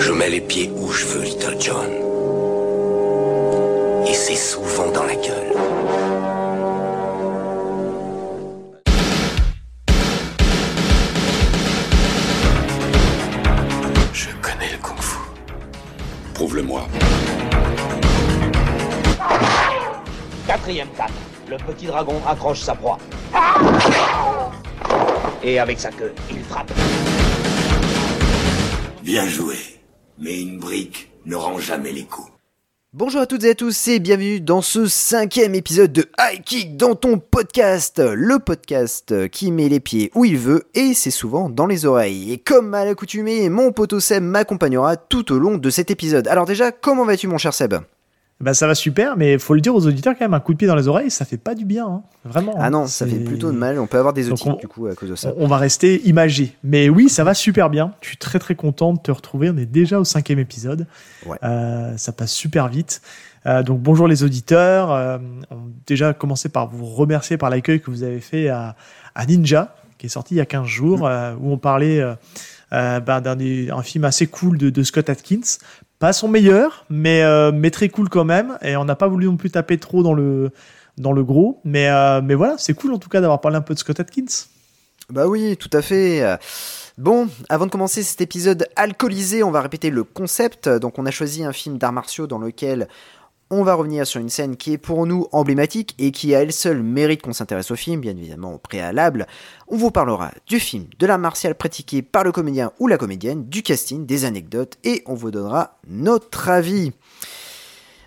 Je mets les pieds où je veux, Little John. Et c'est souvent dans la gueule. Je connais le kung-fu. Prouve-le-moi. Quatrième canne. Le petit dragon accroche sa proie. Et avec sa queue, il frappe. Bien joué. Mais une brique ne rend jamais les coups. Bonjour à toutes et à tous et bienvenue dans ce cinquième épisode de High Kick dans ton podcast, le podcast qui met les pieds où il veut et c'est souvent dans les oreilles. Et comme à l'accoutumée, mon poteau Seb m'accompagnera tout au long de cet épisode. Alors déjà, comment vas-tu mon cher Seb? Bah ça va super, mais faut le dire aux auditeurs quand même, un coup de pied dans les oreilles, ça fait pas du bien, hein. vraiment. Ah non, hein. ça fait plutôt de mal. On peut avoir des outils on- du coup à cause de ça. On va rester imagé. Mais oui, ça va super bien. Je suis très très content de te retrouver. On est déjà au cinquième épisode. Ouais. Euh, ça passe super vite. Euh, donc bonjour les auditeurs. Euh, on déjà commencer par vous remercier par l'accueil que vous avez fait à, à Ninja, qui est sorti il y a 15 jours, euh, où on parlait euh, ben, d'un film assez cool de, de Scott Atkins. Pas son meilleur, mais, euh, mais très cool quand même. Et on n'a pas voulu non plus taper trop dans le, dans le gros. Mais, euh, mais voilà, c'est cool en tout cas d'avoir parlé un peu de Scott Atkins. Bah oui, tout à fait. Bon, avant de commencer cet épisode alcoolisé, on va répéter le concept. Donc on a choisi un film d'arts martiaux dans lequel on va revenir sur une scène qui est pour nous emblématique et qui à elle seule mérite qu'on s'intéresse au film, bien évidemment au préalable. On vous parlera du film, de l'art martial pratiqué par le comédien ou la comédienne, du casting, des anecdotes et on vous donnera notre avis.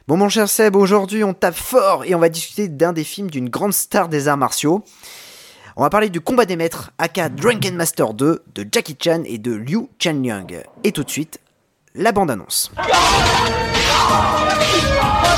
Bon mon cher Seb, aujourd'hui on tape fort et on va discuter d'un des films d'une grande star des arts martiaux. On va parler du combat des maîtres, aka Drunken Master 2, de Jackie Chan et de Liu Chanliang. Et tout de suite, la bande-annonce.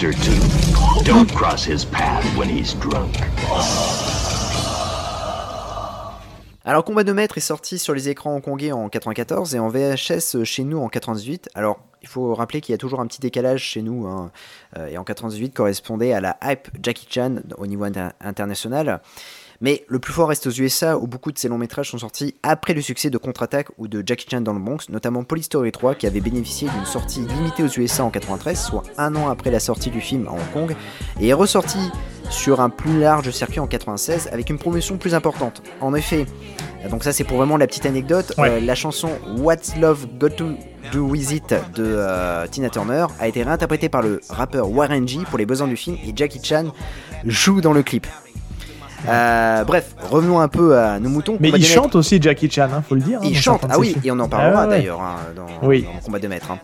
Drunken Master 2. Don't cross his path when he's drunk. Alors, Combat de maîtres est sorti sur les écrans hongkongais en 94 et en VHS chez nous en 98. Alors, il faut rappeler qu'il y a toujours un petit décalage chez nous. hein. Euh, et en 98 correspondait à la hype Jackie Chan au niveau inter- international. Mais le plus fort reste aux USA où beaucoup de ces longs métrages sont sortis après le succès de Contre-Attaque ou de Jackie Chan dans le Bronx, notamment Police Story 3 qui avait bénéficié d'une sortie limitée aux USA en 93, soit un an après la sortie du film à Hong Kong, et est ressorti sur un plus large circuit en 96 avec une promotion plus importante. En effet, donc ça c'est pour vraiment la petite anecdote, Ouais. euh, la chanson What's Love Got to Do With It de euh, Tina Turner a été réinterprétée par le rappeur Warren G pour les besoins du film et Jackie Chan joue dans le clip. Euh, bref, revenons un peu à nos moutons. Mais il chante aussi Jackie Chan, hein, faut le dire. hein, Il chante, ah oui, et on en parlera Ah ouais. d'ailleurs hein, dans, Oui. dans Combat de Maître. hein.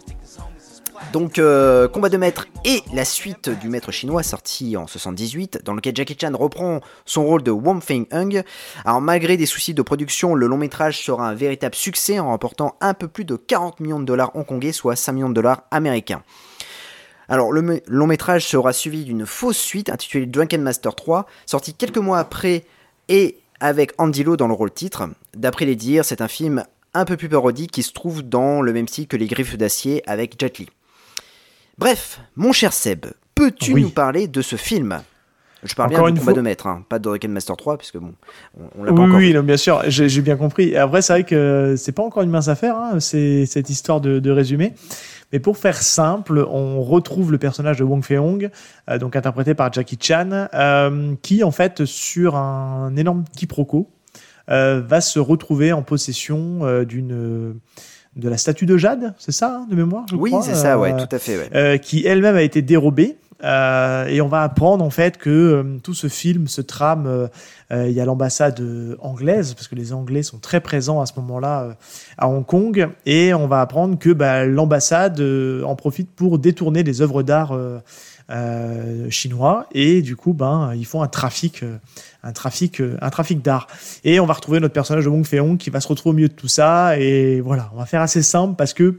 Donc, euh, Combat de Maître et la suite du Maître chinois sorti en 78, dans lequel Jackie Chan reprend son rôle de Wong Feng Hung. Alors, malgré des soucis de production, le long métrage sera un véritable succès en remportant un peu plus de 40 millions de dollars hongkongais, soit 5 millions de dollars américains. Alors, le long métrage sera suivi d'une fausse suite intitulée Drunken Master 3, sortie quelques mois après et avec Andy Lau dans le rôle titre. D'après les dires, c'est un film un peu plus parodique qui se trouve dans le même style que Les Griffes d'Acier avec Jet Li. Bref, mon cher Seb, peux-tu Oui. nous parler de ce film? Je parle Encore bien une du combat fois- de maître, hein, pas de Drunken Master 3, puisque bon, on, on l'a Oui, pas encore oui, non, bien sûr, j'ai bien compris. Et après, c'est vrai que c'est pas encore une mince affaire, hein, c'est cette histoire de, de résumé. Mais pour faire simple, on retrouve le personnage de Wong Fei-hong, euh, donc interprété par Jackie Chan, euh, qui en fait, sur un énorme quiproquo, euh, va se retrouver en possession d'une de la statue de Jade, c'est ça, hein, de mémoire je Oui, c'est ça, ouais, euh, tout à fait. ouais. euh, qui elle-même a été dérobée. Euh, et on va apprendre en fait que euh, tout ce film se trame. euh, Il y a l'ambassade anglaise parce que les Anglais sont très présents à ce moment-là à Hong Kong, et on va apprendre que bah, l'ambassade en profite pour détourner les œuvres d'art euh, chinois et du coup ben ils font un trafic, euh, un trafic, euh, un trafic d'art. Et on va retrouver notre personnage de Wong Fei-hong qui va se retrouver au milieu de tout ça. Et voilà, on va faire assez simple parce que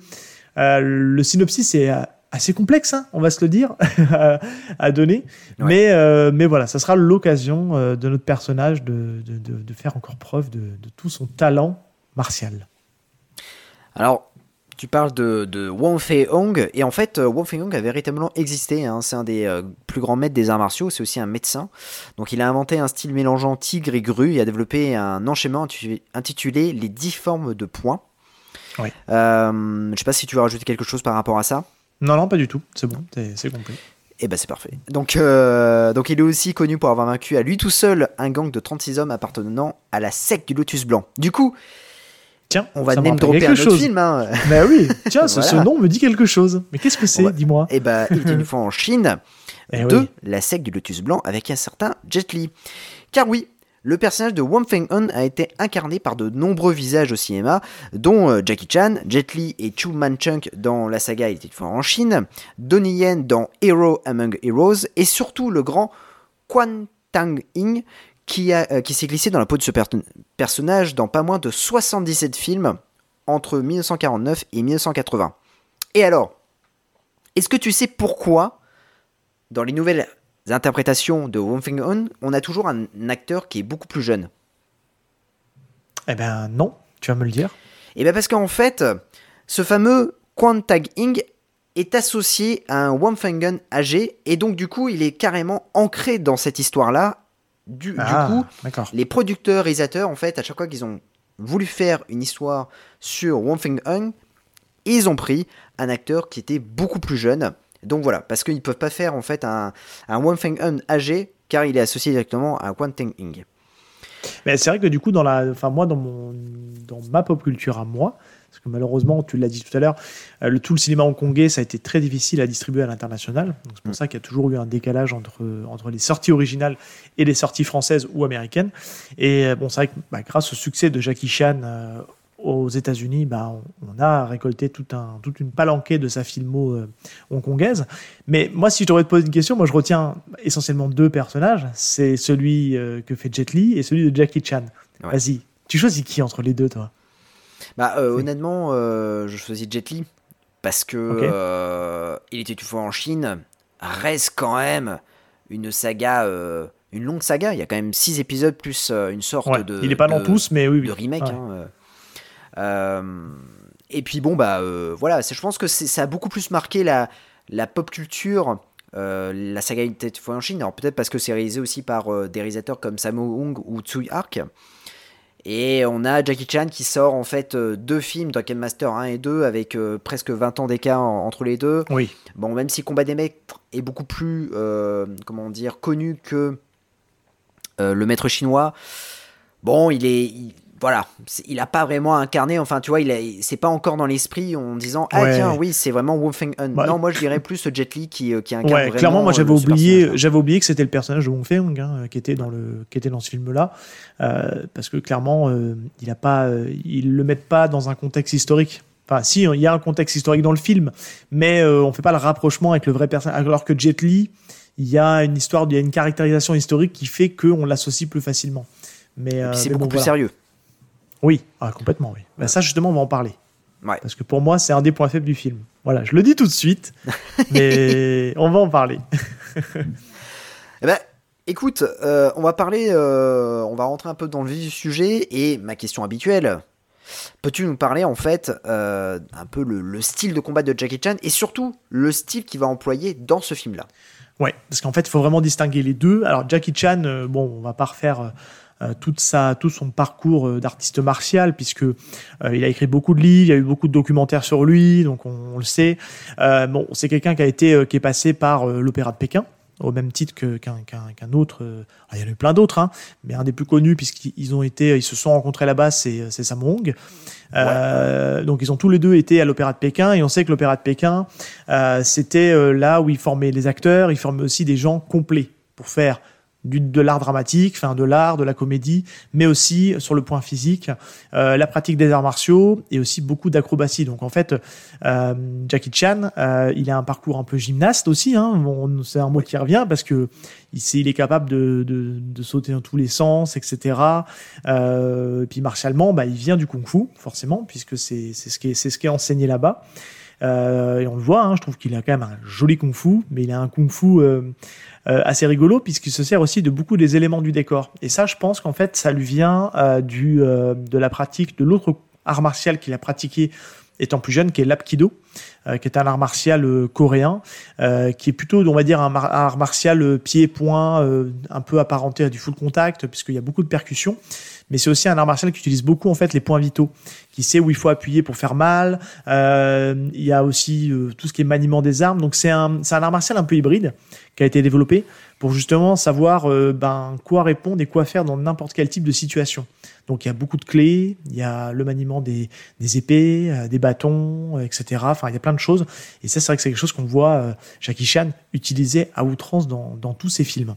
euh, le synopsis est assez complexe, hein, on va se le dire, à- donner. Ouais. Mais, euh, mais voilà, ça sera l'occasion de notre personnage de, de, de- de faire encore preuve de, de tout son talent martial. Alors, tu parles de, de Wang Fei-hong, et en fait, euh, Wang Fei-hong a véritablement existé. hein. C'est un des euh, plus grands maîtres des arts martiaux, c'est aussi un médecin. Donc, il a inventé un style mélangeant tigre et grue et a développé un enchaînement intitulé Les dix formes de points. Ouais. Euh, je sais pas si tu veux rajouter quelque chose par rapport à ça. Non, non, pas du tout, c'est bon, c'est c'est compris. Eh ben c'est parfait. Donc, euh, donc il est aussi connu pour avoir vaincu à lui tout seul un gang de 36 hommes appartenant à la secte du Lotus Blanc. Du coup, Tiens, on va name dropper quelque un autre chose. film. Hein. Bah oui, tiens, ce, nom me dit quelque chose. Mais qu'est-ce que c'est, va- dis-moi Eh ben, il était une fois en Chine Eh de oui. la secte du Lotus Blanc avec un certain Jet Li. Car oui, le personnage de Wang Feng-hun a été incarné par de nombreux visages au cinéma, dont euh, Jackie Chan, Jet Li et Chu Man-chunk dans la saga Il était une fois en Chine, Donnie Yen dans Hero Among Heroes, et surtout le grand Quan Tang-ing qui, a- euh, qui s'est glissé dans la peau de ce per- personnage dans pas moins de 77 films entre 1949 et 1980. Et alors, est-ce que tu sais pourquoi, dans les nouvelles interprétations de Wong Feng-hun, on a toujours un acteur qui est beaucoup plus jeune? Eh ben non, tu vas me le dire? Et bien parce qu'en fait, ce fameux Quan Tag-ing est associé à un Wang Feng-hun âgé, et donc du coup, il est carrément ancré dans cette histoire-là. Du, du Ah, coup, les producteurs, réalisateurs, en fait, à chaque fois qu'ils ont voulu faire une histoire sur Wong Feng-hun, ils ont pris un acteur qui était beaucoup plus jeune. Donc voilà, parce qu'ils ne peuvent pas faire en fait un, un Wong Feng-hun âgé, car il est associé directement à Quan Teng-ing. Mais c'est vrai que du coup, dans la, enfin moi, dans mon, dans ma pop culture à moi, parce que malheureusement, tu l'as dit tout à l'heure, euh, le tout le cinéma hongkongais, ça a été très difficile à distribuer à l'international. C'est pour Mm. ça qu'il y a toujours eu un décalage entre entre les sorties originales et les sorties françaises ou américaines. Et euh, bon, c'est vrai que bah, grâce au succès de Jackie Chan euh, aux États-Unis, bah, on, on a récolté tout un, toute une palanquée de sa filmo euh, hongkongaise. Mais moi, si je devrais te poser une question, moi je retiens essentiellement deux personnages. C'est celui euh, que fait Jet Li et celui de Jackie Chan. Ouais. Vas-y, tu choisis qui entre les deux, toi? Bah, euh, honnêtement, euh, je choisis Jet Li parce que euh, il était une fois en Chine reste quand même une saga, une longue saga. Il y a quand même six épisodes plus une sorte Ouais, de. Il est pas dans tous, mais oui, oui. de remake. Ouais. hein, et puis bon, bah voilà, je pense que ça a beaucoup plus marqué la, la pop culture, euh, la saga Une fois en Chine. Alors peut-être parce que c'est réalisé aussi par euh, des réalisateurs comme Sammo Hung ou Tsui Hark. Et on a Jackie Chan qui sort en fait euh, deux films, Duncan Master 1 et 2, avec euh, presque 20 ans d'écart en- entre les deux. Oui, Bon, même si Combat des Maîtres est beaucoup plus, euh, comment dire, connu que euh, le maître chinois, bon, il est, il- voilà, il a pas vraiment incarné, enfin, tu vois, il est, c'est pas encore dans l'esprit en disant, ah Ouais. tiens, oui, c'est vraiment Wu Feng-hun. Bah, non, moi je dirais plus Jet Li qui, euh, qui incarne ouais, vraiment. clairement, moi j'avais euh, ce oublié, personnage-là. j'avais oublié que c'était le personnage de Wong Fei-hung hein, qui était dans le, qui était dans ce film-là, Euh, parce que clairement, euh, il a pas, euh, ils le mettent pas dans un contexte historique. Enfin, si, il y a un contexte historique dans le film, mais on fait pas le rapprochement avec le vrai personnage. Alors que Jet Li, il y a une histoire, il y a une caractérisation historique qui fait qu'on l'associe plus facilement. Mais, c'est beaucoup plus sérieux. Oui, ah, complètement, oui. Bah, ça, justement, on va en parler. Ouais. Parce que pour moi, c'est un des points faibles du film. Voilà, je le dis tout de suite, mais on va en parler. Eh ben, écoute, euh, on va parler, euh, on va rentrer un peu dans le vif du sujet et ma question habituelle. Peux-tu nous parler en fait euh, un peu le, le style de combat de Jackie Chan et surtout le style qu'il va employer dans ce film-là? Ouais, parce qu'en fait, il faut vraiment distinguer les deux. Alors, Jackie Chan, bon, on va pas refaire toute sa, tout son parcours euh, d'artiste martial, puisque euh, il a écrit beaucoup de livres, il y a eu beaucoup de documentaires sur lui, donc on, on le sait. Euh, bon, c'est quelqu'un qui a été, euh, qui est passé par euh, l'opéra de Pékin. au même titre que- qu'un autre. euh, il y en a eu plein d'autres, hein, mais un des plus connus, puisqu'ils ont été, ils se sont rencontrés là-bas, c'est c'est Sam Hong. Euh, Donc, ils ont tous les deux été à l'Opéra de Pékin, et on sait que l'Opéra de Pékin, euh, c'était euh, là où ils formaient les acteurs, ils formaient aussi des gens complets pour faire du, de l'art dramatique, enfin de l'art, de la comédie, mais aussi sur le point physique, euh, la pratique des arts martiaux et aussi beaucoup d'acrobatie. Donc en fait, euh, Jackie Chan, euh, il a un parcours un peu gymnaste aussi. Hein. Bon, c'est un mot qui revient parce que il, il est capable de, de, sauter dans tous les sens, etc. Et puis martialement, bah, il vient du kung-fu forcément puisque c'est ce qui est, c'est ce qui est enseigné là-bas. Et on le voit, hein, je trouve qu'il a quand même un joli kung-fu, mais il a un kung-fu assez rigolo puisqu'il se sert aussi de beaucoup des éléments du décor. Et ça, je pense qu'en fait, ça lui vient euh, du, euh, de la pratique de l'autre art martial qu'il a pratiqué étant plus jeune, qui est l'apkido, euh, qui est un art martial euh, coréen, euh, qui est plutôt, on va dire, un art martial euh, pied-point, euh, un peu apparenté à du full contact, puisqu'il y a beaucoup de percussions. Mais c'est aussi un art martial qui utilise beaucoup en fait les points vitaux, qui sait où il faut appuyer pour faire mal. Euh, il y a aussi euh, tout ce qui est maniement des armes. Donc c'est un, c'est un art martial un peu hybride qui a été développé pour justement savoir euh, ben, quoi répondre et quoi faire dans n'importe quel type de situation. Donc il y a beaucoup de clés, il y a le maniement des, épées, des bâtons, etc. Enfin, il y a plein de choses. Et ça, c'est vrai que c'est quelque chose qu'on voit Jackie Chan utiliser à outrance dans, dans tous ses films.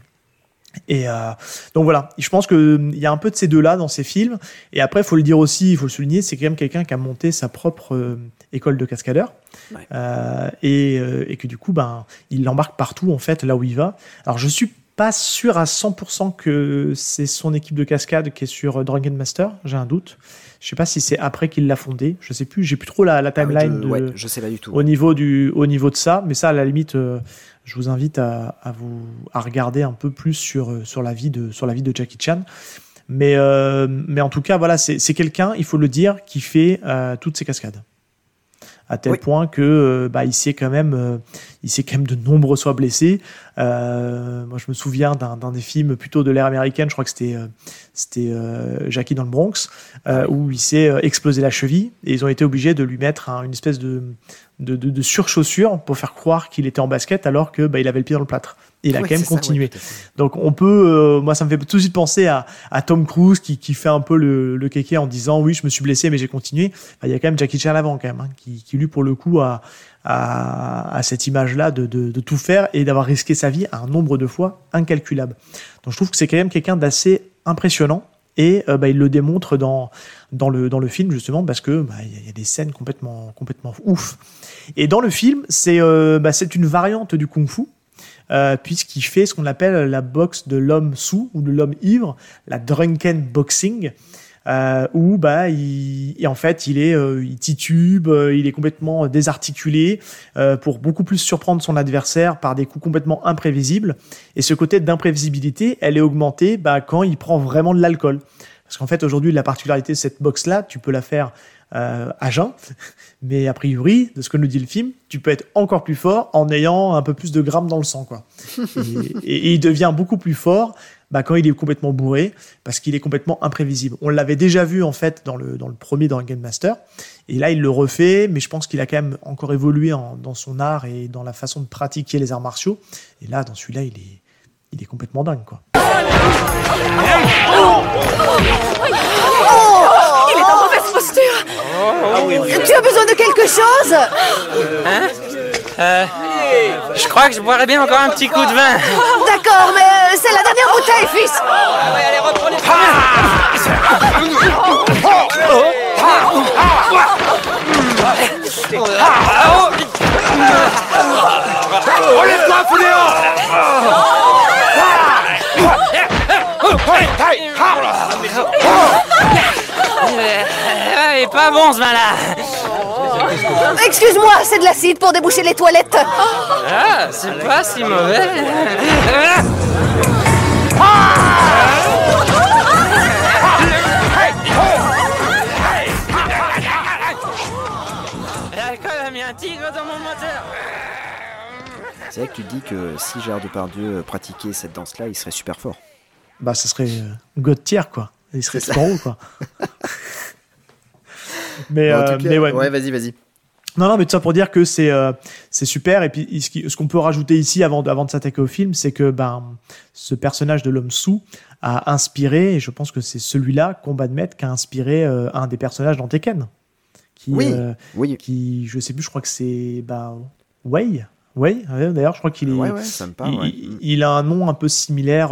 Et euh, donc voilà, je pense qu'il y a un peu de ces deux-là dans ses films. Et après, il faut le dire aussi, il faut le souligner, c'est quand même quelqu'un qui a monté sa propre euh, école de cascadeur. Ouais. Euh, et, et que du coup, ben, il l'embarque partout, en fait, là où il va. Alors, je suis pas sûr à 100% que c'est son équipe de cascade qui est sur Drunken Master, j'ai un doute. Je sais pas si c'est après qu'il l'a fondé, je sais plus, j'ai plus trop la, la Ah timeline de, ouais, je sais pas du tout. au niveau du au niveau de ça mais ça à la limite euh, je vous invite à, à vous à regarder un peu plus sur euh, sur la vie de sur la vie de Jackie Chan mais euh, mais en tout cas voilà c'est c'est quelqu'un il faut le dire qui fait toutes ces cascades à tel Oui. point que euh, bah, il s'est quand même euh, il s'est quand même de nombreux soit blessé euh, moi je me souviens d'un d'un des films plutôt de l'ère américaine je crois que c'était euh, c'était euh, Jackie dans le Bronx euh, où il s'est explosé la cheville et ils ont été obligés de lui mettre un- une espèce de de, de, de surchaussure pour faire croire qu'il était en basket alors que bah, il avait le pied dans le plâtre. Il a Ouais, quand même c'est ça, ouais, continué. Donc on peut, euh, moi ça me fait tout de suite penser à, à Tom Cruise qui, qui fait un peu le, le kéké en disant oui je me suis blessé mais j'ai continué. Enfin, il y a quand même Jackie Chan avant quand même, hein, qui, qui lui pour le coup a, a, a cette image-là de, de, de tout faire et d'avoir risqué sa vie un nombre de fois incalculable. Donc je trouve que c'est quand même quelqu'un d'assez impressionnant et euh, bah, il le démontre dans, dans, le, dans le film justement parce que bah, il y, a- il y a des scènes complètement, complètement ouf. Et dans le film, c'est euh, bah, c'est une variante du kung-fu euh, puisqu'il fait ce qu'on appelle la boxe de l'homme sous ou de l'homme ivre, la drunken boxing, euh, où bah il, en fait il est euh, il titube, il est complètement désarticulé pour beaucoup plus surprendre son adversaire par des coups complètement imprévisibles. Et ce côté d'imprévisibilité, elle est augmentée bah, quand il prend vraiment de l'alcool. Parce qu'en fait aujourd'hui la particularité de cette boxe là, tu peux la faire euh, à jeun, mais a priori, de ce que nous dit le film, tu peux être encore plus fort en ayant un peu plus de grammes dans le sang, quoi. et, et- et il devient beaucoup plus fort bah, quand il est complètement bourré, parce qu'il est complètement imprévisible. On l'avait déjà vu en fait dans le dans le premier dans Game Master, et là il le refait, mais je pense qu'il a quand même encore évolué en- dans son art et dans la façon de pratiquer les arts martiaux. Et là, dans celui-là, il est il est complètement dingue, quoi. Tu as besoin de quelque chose Je crois que je boirais bien encore un petit coup de vin. D'accord, mais euh, c'est la dernière bouteille, fils Relève-toi, Fouléon Euh, il est pas bon ce vin-là. Excuse-moi, c'est de l'acide pour déboucher les toilettes Ah, c'est pas si mauvais. L'alcool a mis un tigre dans mon moteur. C'est vrai que tu dis que si Gérard Depardieu pratiquait cette danse-là, il serait super fort. Bah, ce serait euh, quoi. Il serait en haut, quoi. mais, en euh, cas, mais ouais. ouais, vas-y, vas-y. Non, non, mais tout ça pour dire que c'est euh, c'est super. Et puis, ce qu'on peut rajouter ici avant, de- avant de s'attaquer au film, c'est que ben, ce personnage de l'homme sous a inspiré, et je pense que c'est celui-là, Combat de Maître, qui a inspiré euh, un des personnages dans Tekken. Qui, Oui. euh, Oui. qui, je sais plus, je crois que c'est bah, Wei. Wei, d'ailleurs, je crois qu'il est. Ouais, ouais, il, ouais. il- il a un nom un peu similaire,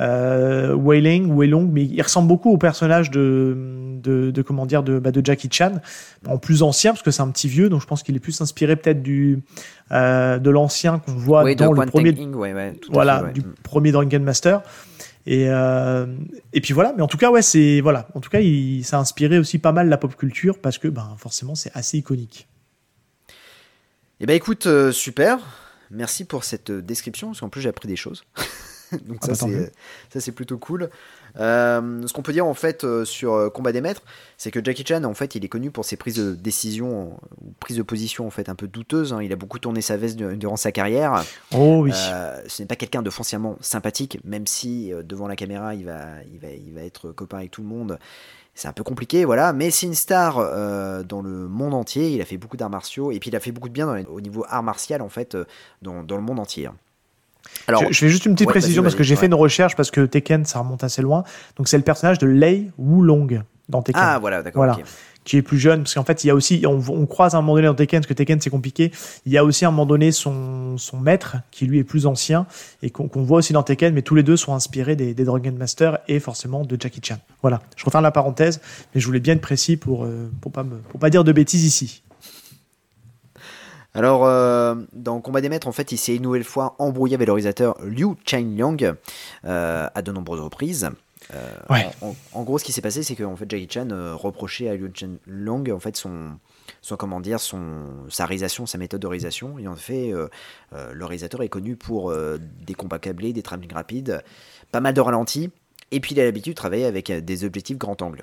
euh, Wei Ling, Wei Long, mais il ressemble beaucoup au personnage de, de, de comment dire, de, bah, de Jackie Chan, en plus ancien, parce que c'est un petit vieux, donc je pense qu'il est plus inspiré peut-être du euh, de l'ancien qu'on voit Oui, dans le premier, ouais, ouais, voilà, fait, ouais. du Mm. premier Drunken Master. Et, euh, et puis voilà, mais en tout cas, ouais, c'est voilà, en tout cas, il, ça a inspiré aussi pas mal la pop culture parce que, ben, forcément, c'est assez iconique. Eh ben écoute, euh, super. Merci pour cette description, parce qu'en plus j'ai appris des choses. Donc Ah ça bah, c'est ça c'est plutôt cool. Euh, ce qu'on peut dire en fait euh, sur euh, Combat des Maîtres, c'est que Jackie Chan en fait il est connu pour ses prises de décision ou prises de position en fait un peu douteuses. hein. Il a beaucoup tourné sa veste de- durant sa carrière. Oh oui. Euh, ce n'est pas quelqu'un de foncièrement sympathique, même si devant la caméra il va, il, va, il va être copain avec tout le monde. C'est un peu compliqué, voilà, mais c'est une star dans le monde entier. Il a fait beaucoup d'arts martiaux et puis il a fait beaucoup de bien dans les- au niveau art martial en fait dans, dans le monde entier. Alors, je, je fais juste une petite ouais, précision parce que j'ai fait une recherche parce que Tekken ça remonte assez loin. Donc c'est le personnage de Lei Wulong dans Tekken. ah voilà, d'accord. Voilà. qui est plus jeune, parce qu'en fait, il y a aussi, on, on croise à un moment donné dans Tekken, parce que Tekken c'est compliqué, il y a aussi à un moment donné son, son maître, qui lui est plus ancien, et qu'on voit aussi dans Tekken, mais tous les deux sont inspirés des, des Dragon Master et forcément de Jackie Chan. Voilà, je referme la parenthèse, mais je voulais bien être précis pour, euh, pour, pas, me, pour pas dire de bêtises ici. Alors, euh, dans Combat des Maîtres, en fait, il s'est une nouvelle fois embrouillé avec le réalisateur Liu Changliang euh, à de nombreuses reprises. Euh, Ouais. en, en gros, ce qui s'est passé, c'est que en fait, Jackie Chan reprochait à Liu Changliang en fait son, son comment dire, son sa réalisation, sa méthode de réalisation. Et en fait, le réalisateur est connu pour des combats câblés, des travelling rapides, pas mal de ralentis. Et puis, il a l'habitude de travailler avec des objectifs grand angle.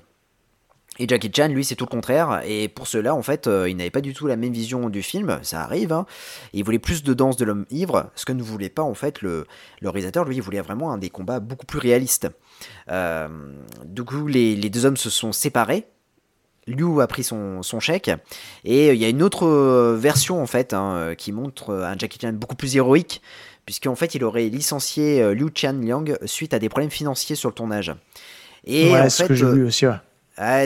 Et Jackie Chan, lui, c'est tout le contraire. Et pour cela, en fait, euh, il n'avait pas du tout la même vision du film. Ça arrive. Hein. Il voulait plus de danse de l'homme ivre, ce que ne voulait pas, en fait, le, le réalisateur. Lui, il voulait vraiment un des combats beaucoup plus réalistes. Euh, du coup, les, les deux hommes se sont séparés. Liu a pris son, son chèque. Et euh, il y a une autre version, en fait, hein, qui montre un Jackie Chan beaucoup plus héroïque. Puisqu'en fait, il aurait licencié Liu Chan Liang suite à des problèmes financiers sur le tournage. Et ouais, en c'est ce fait, que j'ai vu aussi, ouais.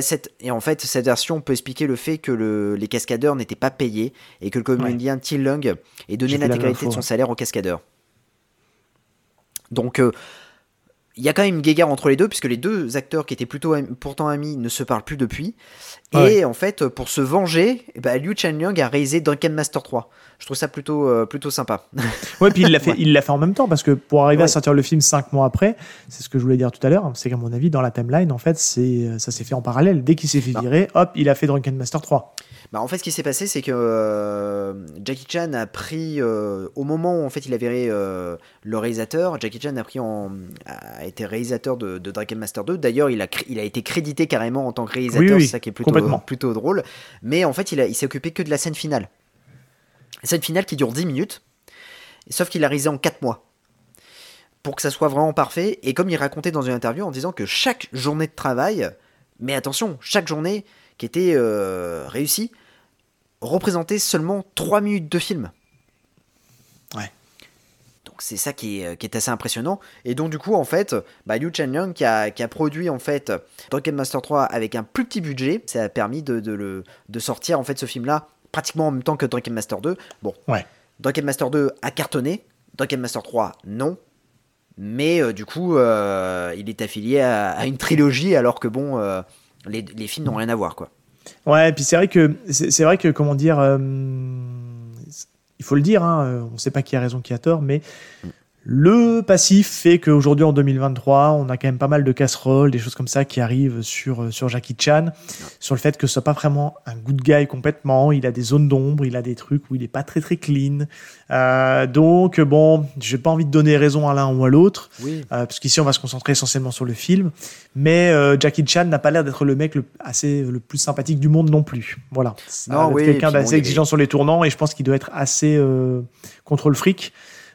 Cette- et en fait, cette version peut expliquer le fait que le- les cascadeurs n'étaient pas payés et que le comédien Till Lung ait donné l'intégralité de son ouais. salaire aux cascadeurs. Donc, euh, il y a quand même une guéguerre entre les deux, puisque les deux acteurs qui étaient plutôt am- pourtant amis ne se parlent plus depuis. Et Ouais. en fait, pour se venger, ben, Liu Chanliang a réalisé Duncan Master 3. Je trouve ça plutôt, euh, plutôt sympa. Ouais, puis il l'a fait, Ouais. il l'a fait en même temps parce que pour arriver à sortir le film cinq mois après, c'est ce que je voulais dire tout à l'heure, c'est qu'à mon avis, dans la timeline, en fait, c'est, ça s'est fait en parallèle. Dès qu'il s'est fait Non. virer, hop, il a fait Drunken Master 3. Bah, en fait, ce qui s'est passé, c'est que euh, Jackie Chan a pris, euh, au moment où en fait il avait euh, le réalisateur, Jackie Chan a pris en, a été réalisateur de, de Dragon Master 2. D'ailleurs, il a, il a été crédité carrément en tant que réalisateur, Oui, oui, c'est ça qui est plutôt, plutôt drôle. Mais en fait, il, a- il s'est occupé que de la scène finale. La scène finale qui dure 10 minutes, sauf qu'il a réalisé en 4 mois. Pour que ça soit vraiment parfait, et comme il racontait dans une interview en disant que chaque journée de travail, mais attention, chaque journée qui était euh, réussie, représentait seulement 3 minutes de film. Ouais. Donc c'est ça qui est, euh, qui est assez impressionnant. Et donc du coup, en fait, bah, Liu Chanliang qui a, qui a produit en fait Dragon Master 3 avec un plus petit budget, ça a permis de, de le, de sortir en fait ce film-là pratiquement en même temps que Dragon Master 2. Bon, Ouais. Dragon Master 2 a cartonné, Dragon Master 3 non. Mais euh, du coup, euh, il est affilié à, à une trilogie alors que bon, euh, les, les films n'ont rien à voir quoi. Ouais, et puis c'est vrai que, c'est, vrai que, comment dire, euh, il faut le dire, hein, on ne sait pas qui a raison, qui a tort, mais le passif fait qu'aujourd'hui, en 2023, on a quand même pas mal de casseroles, des choses comme ça qui arrivent sur, euh, sur Jackie Chan, sur le fait que ce soit pas vraiment un good guy complètement, il a des zones d'ombre, il a des trucs où il est pas très très clean. Euh, donc, bon, j'ai pas envie de donner raison à l'un ou à l'autre. Oui. Euh, parce qu'ici on va se concentrer essentiellement sur le film, mais euh, Jackie Chan n'a pas l'air d'être le mec le, assez le plus sympathique du monde non plus. Voilà, d'être oui, quelqu'un bon, d'assez est- exigeant sur les tournants et je pense qu'il doit être assez euh, contre le fric.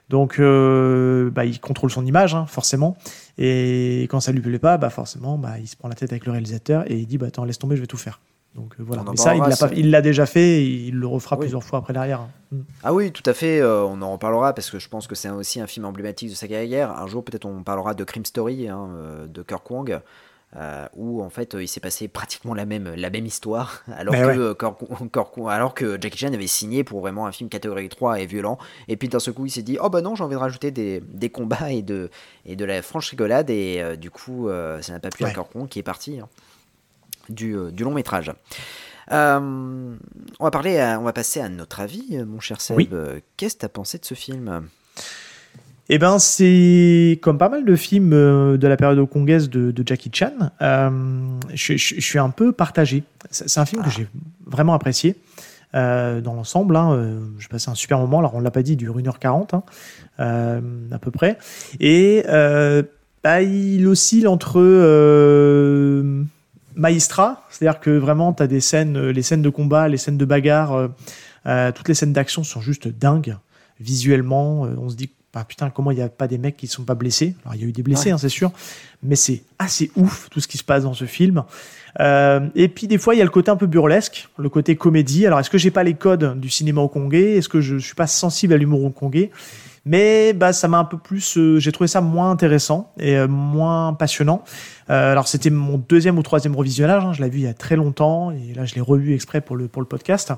Donc, euh, bah, il contrôle son image, hein, forcément. Et quand ça lui plaît pas, bah, forcément, bah, il se prend la tête avec le réalisateur et il dit bah, Attends, laisse tomber, je vais tout faire. Donc euh, voilà. Mais ça, il l'a pas- ça. il l'a déjà fait et il le refera Oui. plusieurs fois après derrière. hein. Mm. Ah oui, tout à fait, euh, on en reparlera parce que je pense que c'est aussi un film emblématique de sa carrière. Un jour, peut-être, on parlera de Crime Story hein, de Kirk Wong, euh, où en fait, euh, il s'est passé pratiquement la même, la même histoire, alors Mais que, ouais. euh, alors que Jackie Chan avait signé pour vraiment un film catégorie 3 et violent. Et puis d'un seul coup, il s'est dit Oh bah non, j'ai envie de rajouter des, des combats et de, et de la franche rigolade. Et du coup, ça n'a pas plu à Ouais. Kirk Wong qui est parti hein, du, du long métrage. On va parler, à- on va passer à notre avis, mon cher Seb. Oui. Qu'est-ce que tu as pensé de ce film? Eh ben, c'est comme pas mal de films euh, de la période congaise de, de Jackie Chan. euh, je, je- je suis un peu partagé. C'est un film que j'ai vraiment apprécié euh, dans l'ensemble. Hein, j'ai passé un super moment. Alors, on l'a pas dit, dure 1h40 hein, euh, à peu près. Et bah, il oscille entre maestra, c'est-à-dire que vraiment, tu as des scènes, les scènes de combat, les scènes de bagarre, toutes les scènes d'action sont juste dingues visuellement. on se dit, bah, putain, comment il n'y a pas des mecs qui ne sont pas blessés? Alors, il y a eu des blessés, Ouais. hein, c'est sûr, mais c'est assez ouf tout ce qui se passe dans ce film. Euh, et puis, des fois, il y a le côté un peu burlesque, le côté comédie. Alors, est-ce que j'ai pas les codes du cinéma hongkongais? Est-ce que je suis pas sensible à l'humour hongkongais? Mais bah, ça m'a un peu plus. euh, j'ai trouvé ça moins intéressant et euh, moins passionnant. Euh, alors, c'était mon deuxième ou troisième revisionnage. hein, je l'ai vu il y a très longtemps et là, je l'ai revu exprès pour le, pour le podcast.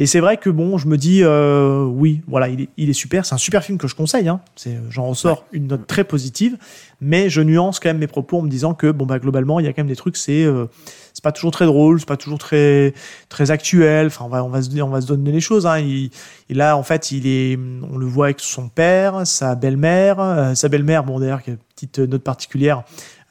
Et c'est vrai que bon, je me dis, euh, oui, voilà, il est, il est super. C'est un super film que je conseille. Hein. J'en ressors une note très positive, mais je nuance quand même mes propos en me disant que bon bah globalement, il y a quand même des trucs. C'est euh, c'est pas toujours très drôle, c'est pas toujours très très actuel. Enfin, on va on va se on va se donner les choses. Hein. Il, et là, en fait, il est, on le voit avec son père, sa belle-mère, euh, sa belle-mère. Bon, d'ailleurs, qui a une petite note particulière.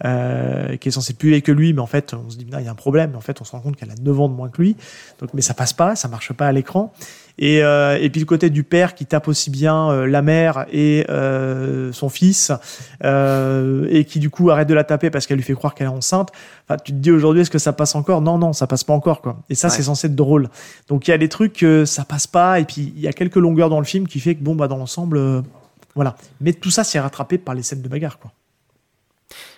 Euh, qui est censée plus vieille que lui, mais en fait, on se dit, il y a un problème. En fait, on se rend compte qu'elle a 9 ans de moins que lui. Donc, mais ça passe pas, ça marche pas à l'écran. Et, euh, et puis le côté du père qui tape aussi bien euh, la mère et euh, son fils, et qui du coup arrête de la taper parce qu'elle lui fait croire qu'elle est enceinte. Enfin, tu te dis aujourd'hui, est-ce que ça passe encore? Non, non, ça passe pas encore, quoi. Et ça, Ouais. c'est censé être drôle. Donc il y a des trucs que ça passe pas, et puis il y a quelques longueurs dans le film qui fait que bon, bah dans l'ensemble, voilà. Mais tout ça, c'est rattrapé par les scènes de bagarre, quoi.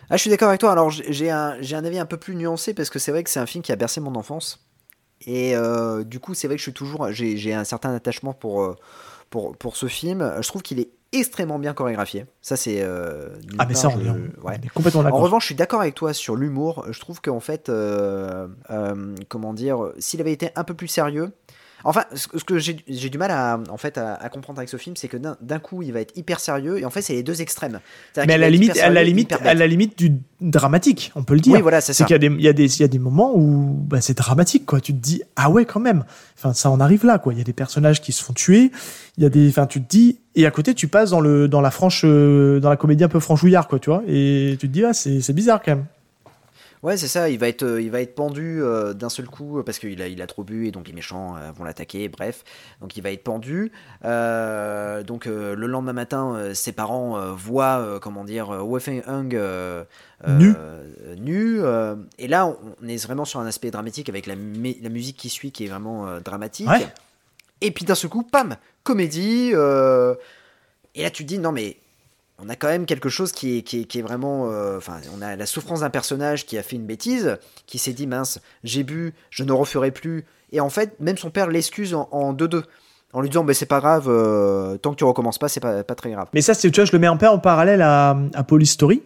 Ah, je suis d'accord avec toi. Alors, j'ai un, j'ai un avis un peu plus nuancé parce que c'est vrai que c'est un film qui a bercé mon enfance. Et euh, du coup, c'est vrai que je suis toujours. J'ai j'ai un certain attachement pour, euh, pour, pour ce film. Je trouve qu'il est extrêmement bien chorégraphié. Ça, c'est. euh, Ah, mais ça, je- ouais. complètement En revanche, je suis d'accord avec toi sur l'humour. Je trouve qu'en fait, euh, euh, comment dire, s'il avait été un peu plus sérieux. Enfin, ce que j'ai du mal à, en fait, à, à comprendre avec ce film, c'est que d'un coup, il va être hyper sérieux, et en fait, c'est les deux extrêmes. Mais à la limite, à la limite, à la limite du dramatique, on peut le dire. Oui, voilà, c'est C'est ça. qu'il y a des, y y a moments où bah, c'est dramatique, quoi. Tu te dis, ah ouais, quand même. Enfin, ça en arrive là, quoi. Il y a des personnages qui se font tuer. Il y a des, enfin, tu te dis, et à côté, tu passes dans le, dans la franche, euh, dans la comédie un peu franchouillard, quoi, tu vois. Et tu te dis, ah, c'est bizarre quand même. Ouais, c'est ça, il va être, euh, il va être pendu euh, d'un seul coup euh, parce qu'il a, il a trop bu et donc les méchants euh, vont l'attaquer, bref. Donc il va être pendu. Euh, donc le lendemain matin, ses parents voient, comment dire, Wei Hung Nu. nu, et là, on, est vraiment sur un aspect dramatique avec la, mu- la musique qui suit qui est vraiment dramatique. Ouais. Et puis d'un seul coup, pam, comédie. et là, tu te dis, non mais on a quand même quelque chose qui est, qui est, vraiment. euh, Enfin, on a la souffrance d'un personnage qui a fait une bêtise, qui s'est dit mince, j'ai bu, je ne referai plus. Et en fait, même son père l'excuse en- en 2-2. En lui disant, bah, c'est pas grave, euh, tant que tu recommences pas, c'est pas, très grave. Mais ça, tu vois, je le mets un peu en parallèle à, à Police Story,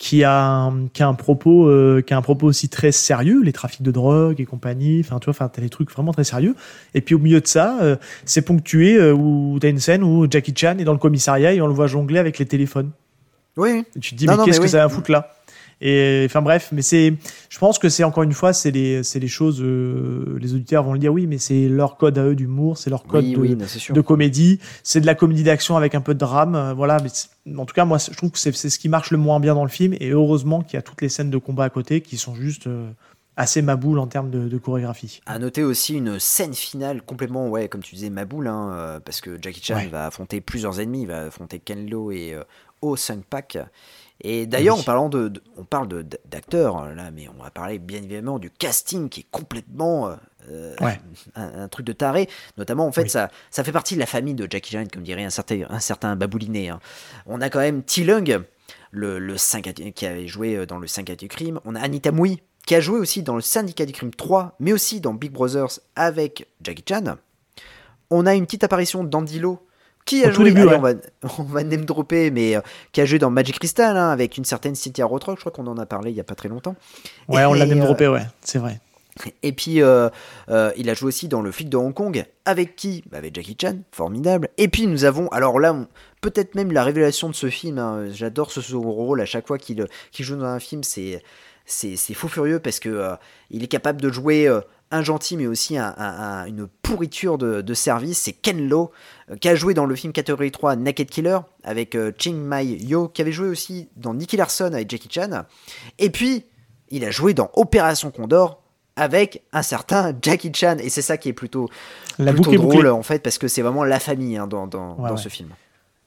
qui a, un, qui a un propos, euh, qui a un propos aussi très sérieux, les trafics de drogue et compagnie. Enfin, tu vois, enfin, t'as des trucs vraiment très sérieux. Et puis au milieu de ça, euh, c'est ponctué euh, où t'as une scène où Jackie Chan est dans le commissariat et on le voit jongler avec les téléphones. Oui, Et tu te dis, Non, mais qu'est-ce que oui. ça va foutre là? Et enfin bref, mais c'est, je pense que c'est encore une fois, c'est les, c'est les choses, euh, les auditeurs vont le dire, oui, mais c'est leur code à eux d'humour, c'est leur code oui, de, oui, comédie, c'est de la comédie d'action avec un peu de drame, euh, voilà. Mais en tout cas, moi, je trouve que c'est c'est ce qui marche le moins bien dans le film, et heureusement qu'il y a toutes les scènes de combat à côté qui sont juste euh, assez maboules en termes de, de chorégraphie. À noter aussi une scène finale complètement, ouais, comme tu disais, Maboule, hein, euh, parce que Jackie Chan Ouais. va affronter plusieurs ennemis, il va affronter Ken Lo et euh, Oh Sung Pak. Et d'ailleurs, Oui. en parlant de, de- on parle de- d'acteurs euh, là, mais on va parler bien évidemment du casting qui est complètement euh, Ouais. un, un truc de taré. Notamment, en fait, Oui. ça, ça fait partie de la famille de Jackie Chan, comme dirait un certain, un certain babouliné. hein. On a quand même T. Lung, le, le 5 qui avait joué euh, dans le 5 du crime. On a Anita Mui, qui a joué aussi dans le Syndicat du Crime 3, mais aussi dans Big Brothers avec Jackie Chan. On a une petite apparition d'Andilo, qui a Au joué, début, allez, ouais. on, va, on va name dropper, mais euh, qui a joué dans Magic Crystal, hein, avec une certaine Cynthia Rothrock, je crois qu'on en a parlé il y a pas très longtemps. Ouais, on l'a même euh, droppé, ouais, c'est vrai. Et puis, euh, euh, il a joué aussi dans Le flic de Hong Kong. Avec qui? Bah, Avec Jackie Chan, formidable. Et puis, nous avons, alors là, peut-être même la révélation de ce film. hein. J'adore ce second rôle. À chaque fois qu'il joue dans un film, c'est fou furieux parce que euh, il est capable de jouer un gentil, mais aussi un- un- un- une pourriture de, de service. C'est Ken Lo, euh, qui a joué dans le film catégorie 3 Naked Killer avec euh, Ching Mai Yo, qui avait joué aussi dans Nicky Larson avec Jackie Chan. Et puis, il a joué dans Opération Condor avec un certain Jackie Chan. Et c'est ça qui est plutôt, La plutôt drôle, bouclée. en fait, parce que c'est vraiment la famille hein, dans, dans, Ouais, dans ouais. ce film.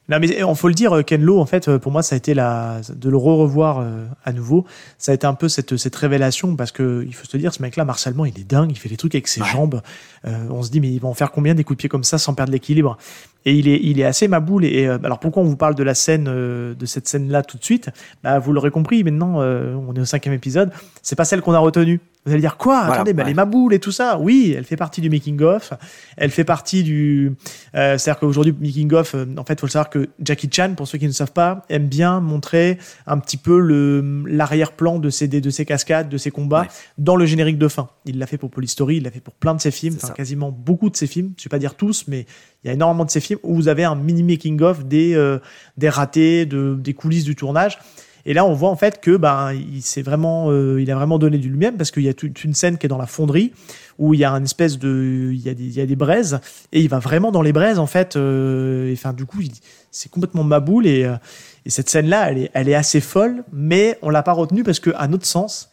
Non, mais on faut le dire, euh, Ken Lo, en fait, euh, pour moi, ça a été la, de le re-revoir euh, à nouveau. Ça a été un peu cette, cette révélation parce que il faut se dire, ce mec-là, martialement, il est dingue, il fait des trucs avec ses Ouais. jambes. Euh, on se dit, mais il va en faire combien des coups de pied comme ça sans perdre l'équilibre? Et il est, il est assez maboule. Et euh, alors, pourquoi on vous parle de la scène, euh, de cette scène-là tout de suite? Bah, Vous l'aurez compris, maintenant, euh, on est au cinquième épisode. C'est pas celle qu'on a retenue. Vous allez dire quoi? Voilà, Attendez, bah, ouais. les maboules et tout ça. Oui, elle fait partie du making of. Elle fait partie du. euh, C'est-à-dire qu'aujourd'hui, making of, euh, en fait, faut le savoir que Jackie Chan, pour ceux qui ne savent pas, aime bien montrer un petit peu le l'arrière-plan de ses de ses cascades, de ses combats Ouais. dans le générique de fin. Il l'a fait pour Polystory, il l'a fait pour plein de ses films, quasiment beaucoup de ses films. Je vais pas dire tous, mais il y a énormément de ses films où vous avez un mini making of des euh, des ratés, de des coulisses du tournage. Et là, on voit en fait que ben il s'est vraiment, euh, il a vraiment donné du lui-même parce qu'il y a toute une scène qui est dans la fonderie où il y a une espèce de, il y a des, il y a des braises et il va vraiment dans les braises en fait. euh, et enfin, du coup, c'est complètement maboule et, euh, et cette scène-là, elle est, elle est assez folle, mais on l'a pas retenue parce qu'à notre sens,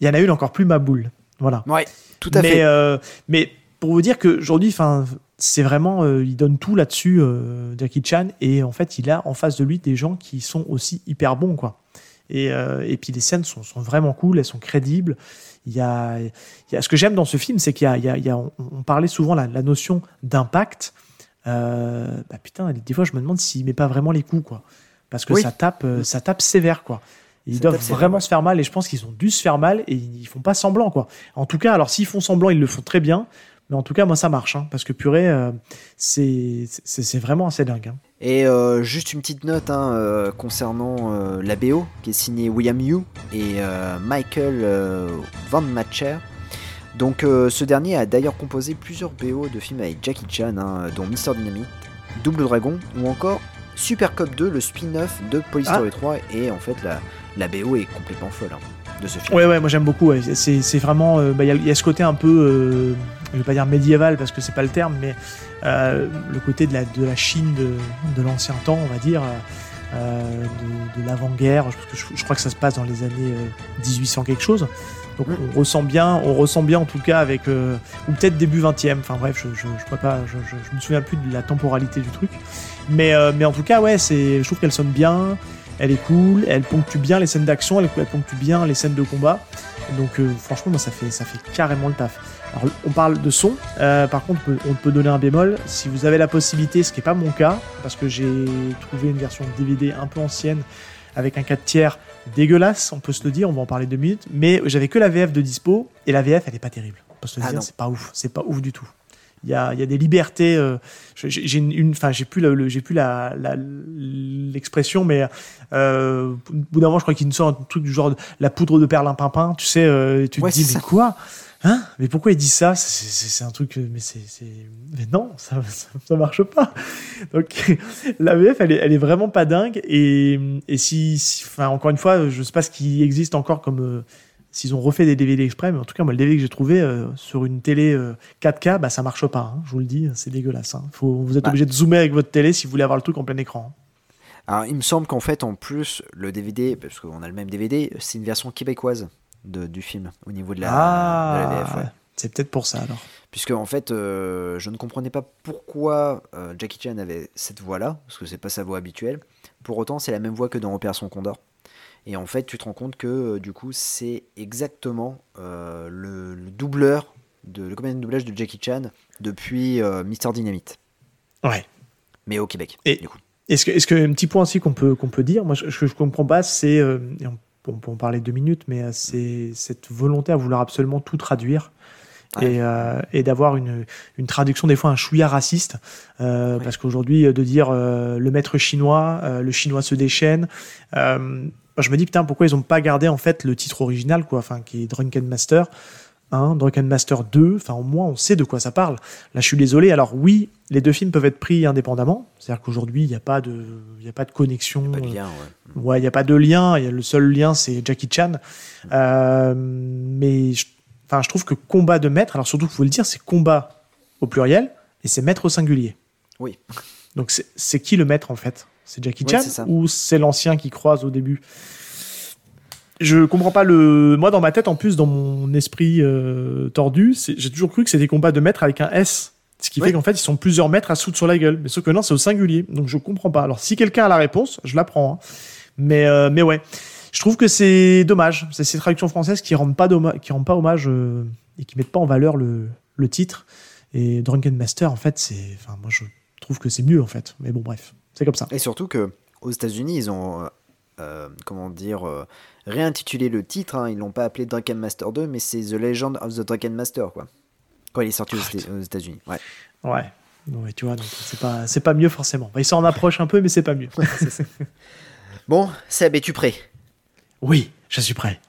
il y en a une encore plus maboule. Voilà. Ouais, tout à mais, fait. mais pour vous dire qu'aujourd'hui, enfin, c'est vraiment, euh, il donne tout là-dessus, euh, Jackie Chan, et en fait, il a en face de lui des gens qui sont aussi hyper bons, quoi. Et, euh, et puis les scènes sont, sont vraiment cool, elles sont crédibles. Il y a, il y a ce que j'aime dans ce film, c'est qu'il y a, il y a- il y a- on, on parlait souvent la, la notion d'impact. Euh, bah putain, des fois, je me demande s'il met pas vraiment les coups, quoi, parce que Oui. ça tape, ça tape sévère, quoi. Ils Ça doivent vraiment se faire mal et je pense qu'ils ont dû se faire mal et ils font pas semblant quoi. En tout cas, alors s'ils font semblant, ils le font très bien. Mais en tout cas, moi ça marche hein, parce que purée, euh, c'est vraiment assez dingue. hein. Et euh, juste une petite note hein, euh, concernant euh, la BO qui est signée William Yu et Michael Van Matcher. Donc ce dernier a d'ailleurs composé plusieurs BO de films avec Jackie Chan, dont Mr Dynamite, Double Dragon ou encore Super Cop 2, le spin-off de Police Ah. Story 3. Et en fait la, la BO est complètement folle de ce film. Ouais ouais, moi j'aime beaucoup. ouais. C'est c'est vraiment, bah, y, il y a ce côté un peu, euh, je vais pas dire médiéval parce que c'est pas le terme, mais euh, le côté de la de la Chine de, de l'ancien temps, on va dire. euh, de, de l'avant-guerre, je, je crois que ça se passe dans les années euh, 1800 quelque chose. Donc Mm. on ressent bien, on ressent bien en tout cas avec, euh, ou peut-être début 20e. Enfin bref, je, je, je, pourrais pas, je, je, je me souviens plus de la temporalité du truc. Mais, euh, mais en tout cas, ouais, c'est, je trouve qu'elle sonne bien, elle est cool, elle ponctue bien les scènes d'action, elle, elle ponctue bien les scènes de combat. Donc euh, franchement, moi, ça fait, ça fait carrément le taf. Alors, on parle de son, euh, par contre, on peut, on peut donner un bémol. Si vous avez la possibilité, ce qui n'est pas mon cas, parce que j'ai trouvé une version DVD un peu ancienne avec un 4 tiers dégueulasse, on peut se le dire, on va en parler deux minutes, mais j'avais que la VF de dispo, et la VF, elle est pas terrible. On peut se le Ah dire, c'est pas ouf, c'est pas ouf du tout. Il y a, y a des libertés. euh, j'ai une, enfin, j'ai plus, le, j'ai plus la, l'expression, mais euh, au bout d'un moment, je crois qu'il nous sort un truc du genre de la poudre de perlimpinpin. Tu sais, euh, tu Ouais, te dis mais ça. quoi? Hein? Mais pourquoi il dit ça? C'est- un truc, euh, mais c'est, mais non, ça, ça, ça marche pas. Donc la VF, elle est, elle est vraiment pas dingue. Et, et si, si- enfin, encore une fois, je sais pas ce qui existe encore comme euh, s'ils ont refait des DVD exprès, mais en tout cas, moi, le DVD que j'ai trouvé euh, sur une télé euh, 4K, bah, ça marche pas. hein, je vous le dis, c'est dégueulasse. hein. Faut, vous êtes Bah. obligé de zoomer avec votre télé si vous voulez avoir le truc en plein écran. hein. Alors, il me semble qu'en fait, en plus, le DVD, parce qu'on a le même DVD, c'est une version québécoise de- du film au niveau de la, de la VF. ouais. Ah, c'est peut-être pour ça alors. Puisque en fait, euh, je ne comprenais pas pourquoi euh, Jackie Chan avait cette voix-là, parce que c'est pas sa voix habituelle. Pour autant, c'est la même voix que dans Opération Condor. Et en fait, tu te rends compte que euh, du coup, c'est exactement euh, le, le doubleur de le comédien de doublage de Jackie Chan depuis euh, Mr Dynamite, Ouais. mais au Québec. Et- du coup. Est-ce que, est-ce que un petit point aussi qu'on peut qu'on peut dire, moi, ce que je comprends pas, c'est euh, on on peut en parler deux minutes, mais c'est cette volonté à vouloir absolument tout traduire. Ouais. Et, euh, et d'avoir une, une traduction des fois un chouïa raciste euh, Ouais. parce qu'aujourd'hui de dire euh, le maître chinois le chinois se déchaîne moi, je me dis putain pourquoi ils ont pas gardé en fait le titre original quoi enfin qui est Drunken Master 1 Drunken Master 2 enfin au moins on sait de quoi ça parle là je suis désolé alors oui les deux films peuvent être pris indépendamment c'est à dire qu'aujourd'hui il n'y a pas de il y a pas de connexion Pas de lien, ouais. Ouais, il n'y a pas de lien. Il y a le seul lien, c'est Jackie Chan. Euh, mais je, enfin, je trouve que combat de maître, alors surtout qu'il faut le dire, c'est combat au pluriel et c'est maître au singulier. Oui. Donc c'est qui le maître en fait? C'est Jackie Chan ou c'est l'ancien qui croise au début? Je comprends pas le. Moi, dans ma tête, en plus, dans mon esprit euh, tordu, j'ai toujours cru que c'était combat de maître avec un S. Ce qui Ouais. fait qu'en fait, ils sont plusieurs maîtres à se foutre sur la gueule. Mais sauf que non, c'est au singulier. Donc je comprends pas. Alors si quelqu'un a la réponse, je la prends. hein. Mais, euh, mais ouais, je trouve que c'est dommage. C'est ces traductions françaises qui rendent pas, qui rendent pas hommage euh, et qui mettent pas en valeur le, le titre. Et Drunken Master, en fait, c'est. Enfin, moi, je trouve que c'est mieux, en fait. Mais bon, bref, c'est comme ça. Et surtout que aux États-Unis, ils ont, euh, euh, comment dire, euh, réintitulé le titre. hein. Ils l'ont pas appelé Drunken Master 2, mais c'est The Legend of the Drunken Master, quoi. Quand il est sorti aux, aux États-Unis. Ouais. Ouais. Ouais, tu vois, donc c'est pas, c'est pas mieux forcément. Enfin, il s'en approche un peu, mais c'est pas mieux. Bon, Seb, es-tu prêt? Oui, je suis prêt.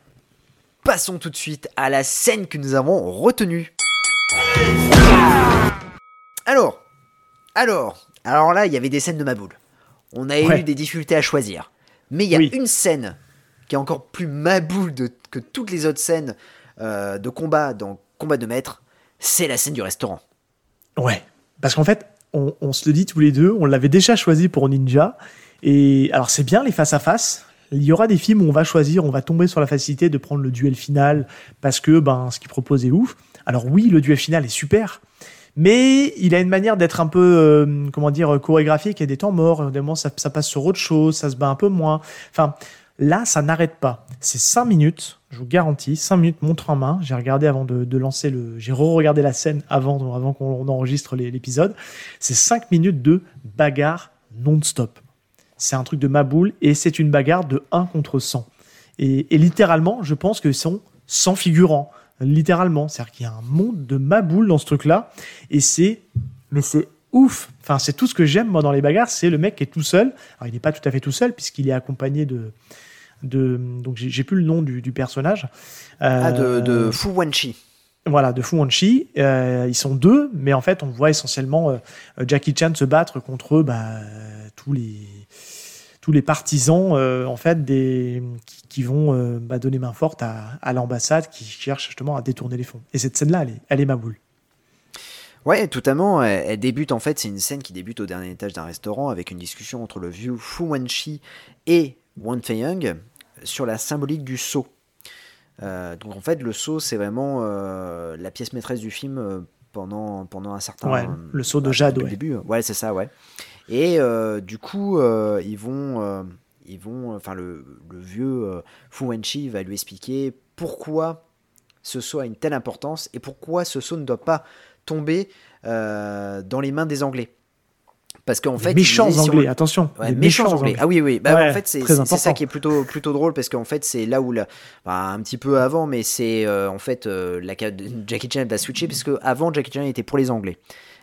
Passons tout de suite à la scène que nous avons retenue. Alors, alors, alors là, il y avait des scènes de ma boule. On a Ouais. eu des difficultés à choisir. Mais il y a Oui. une scène qui est encore plus ma boule de, que toutes les autres scènes euh, de combat dans Combat de Maître. C'est la scène du restaurant. Ouais. Parce qu'en fait, on, on se le dit tous les deux, on l'avait déjà choisi pour Ninja. Et alors, c'est bien les face-à-face. Il y aura des films où on va choisir, on va tomber sur la facilité de prendre le duel final parce que ben, ce qu'il propose est ouf. Alors, oui, le duel final est super. Mais il a une manière d'être un peu, euh, comment dire, chorégraphique. A des temps morts. Moments, ça, passe sur autre chose, ça se bat un peu moins. Enfin, là, ça n'arrête pas. C'est 5 minutes, je vous garantis, 5 minutes montre en main. J'ai regardé avant de, lancer le. J'ai re-regardé la scène avant, avant qu'on enregistre l'épisode. C'est 5 minutes de bagarre non-stop. C'est un truc de ma boule et c'est une bagarre de 1 contre 100. Et, et littéralement, je pense qu'ils sont 100 figurants. Littéralement. C'est-à-dire qu'il y a un monde de ma boule dans ce truc-là. Et c'est. Mais c'est ouf. Enfin, c'est tout ce que j'aime, moi, dans les bagarres. C'est le mec qui est tout seul. Alors, il n'est pas tout à fait tout seul, puisqu'il est accompagné de. de donc, j'ai plus le nom du, du personnage. Ah, de, Euh, de Fu Wanchi. voilà, de Fu Wanchi. Euh, ils sont deux, mais en fait, on voit essentiellement euh, Jackie Chan se battre contre bah, tous les tous les partisans euh, en fait des qui, qui vont euh, bah, donner main forte à, à l'ambassade qui cherche justement à détourner les fonds. Et cette scène-là, elle est, elle est ma boule. Ouais, totalement. Elle, débute en fait, c'est une scène qui débute au dernier étage d'un restaurant avec une discussion entre le vieux Fu Wanchi et Wan Fei-young sur la symbolique du sceau. Euh, donc en fait, le sceau, c'est vraiment euh, la pièce maîtresse du film pendant, pendant un certain Ouais, le sceau de bah, Jade, ouais. début. Ouais, c'est ça, ouais. Et euh, du coup, euh, ils vont, euh, ils vont, enfin le, le vieux Fu Wanchi va lui expliquer pourquoi ce sceau a une telle importance et pourquoi ce sceau ne doit pas tomber dans les mains des Anglais. Parce qu'en fait, méchants sur anglais, attention. Ouais, méchants, anglais. Ah oui, oui. Bah, Ouais, en fait, c'est ça qui est plutôt, plutôt drôle parce qu'en fait, c'est là où, la, bah, un petit peu avant, mais c'est euh, en fait euh, la, Jackie Chan va switcher parce que avant Jackie Chan était pour les Anglais.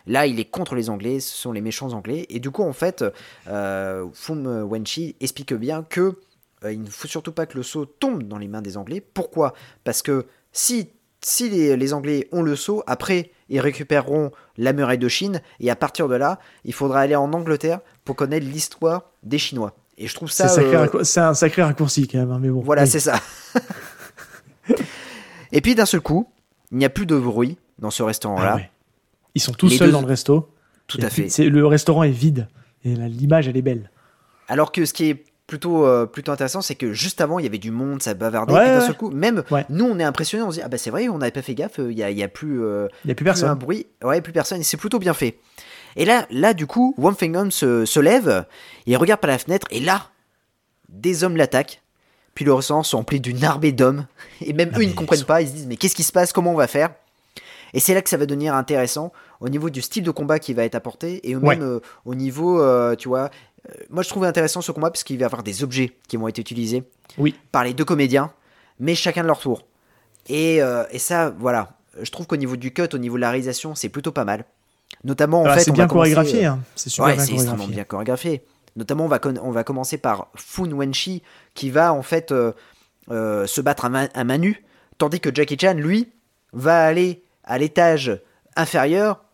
Là, il est contre les Anglais, ce sont les méchants Anglais. Et du coup, en fait, euh, Fum Wenchi explique bien que euh, il ne faut surtout pas que le sceau tombe dans les mains des Anglais. Pourquoi? Parce que si, si les, les Anglais ont le sceau, après, ils récupéreront la muraille de Chine. Et à partir de là, il faudra aller en Angleterre pour connaître l'histoire des Chinois. Et je trouve C'est ça. sacré euh, c'est un sacré raccourci quand même, hein, mais bon. voilà, Oui. c'est ça. et puis d'un seul coup, il n'y a plus de bruit dans ce restaurant-là. Ah ouais. Ils sont tous Les seuls deux- dans le resto. Tout y à fait. c'est- Le restaurant est vide. Et l'image, elle est belle. Alors que ce qui est plutôt, euh, plutôt intéressant, c'est que juste avant, il y avait du monde, ça bavardait. Ouais, et d'un seul coup, même Ouais. nous, on est impressionnés, on se dit, ah bah c'est vrai, on n'avait pas fait gaffe, il n'y a, y a plus, euh, Il n'y a plus plus un personne. bruit. Ouais, plus personne, et c'est plutôt bien fait. Et là, là du coup, Fengong se, se lève, il regarde par la fenêtre, et là, des hommes l'attaquent. Puis le restaurant sont remplis d'une armée d'hommes. Et même Ah, eux, ils ne comprennent ils sont- pas. Ils se disent, mais qu'est-ce qui se passe Comment on va faire? Et c'est là que ça va devenir intéressant au niveau du style de combat qui va être apporté et Ouais. même euh, au niveau, euh, tu vois. euh, moi, je trouvais intéressant ce combat parce qu'il va y avoir des objets qui vont être utilisés Oui. par les deux comédiens, mais chacun de leur tour. Et, et ça, voilà. Je trouve qu'au niveau du cut, au niveau de la réalisation, c'est plutôt pas mal. Notamment, en Ah, fait, c'est bien chorégraphié. hein. C'est super ouais, bien c'est extrêmement bien chorégraphié. Notamment, on va, on va commencer par Fun Wenshi qui va en fait se battre à, ma- à main nue, tandis que Jackie Chan, lui, va aller à l'étage inférieur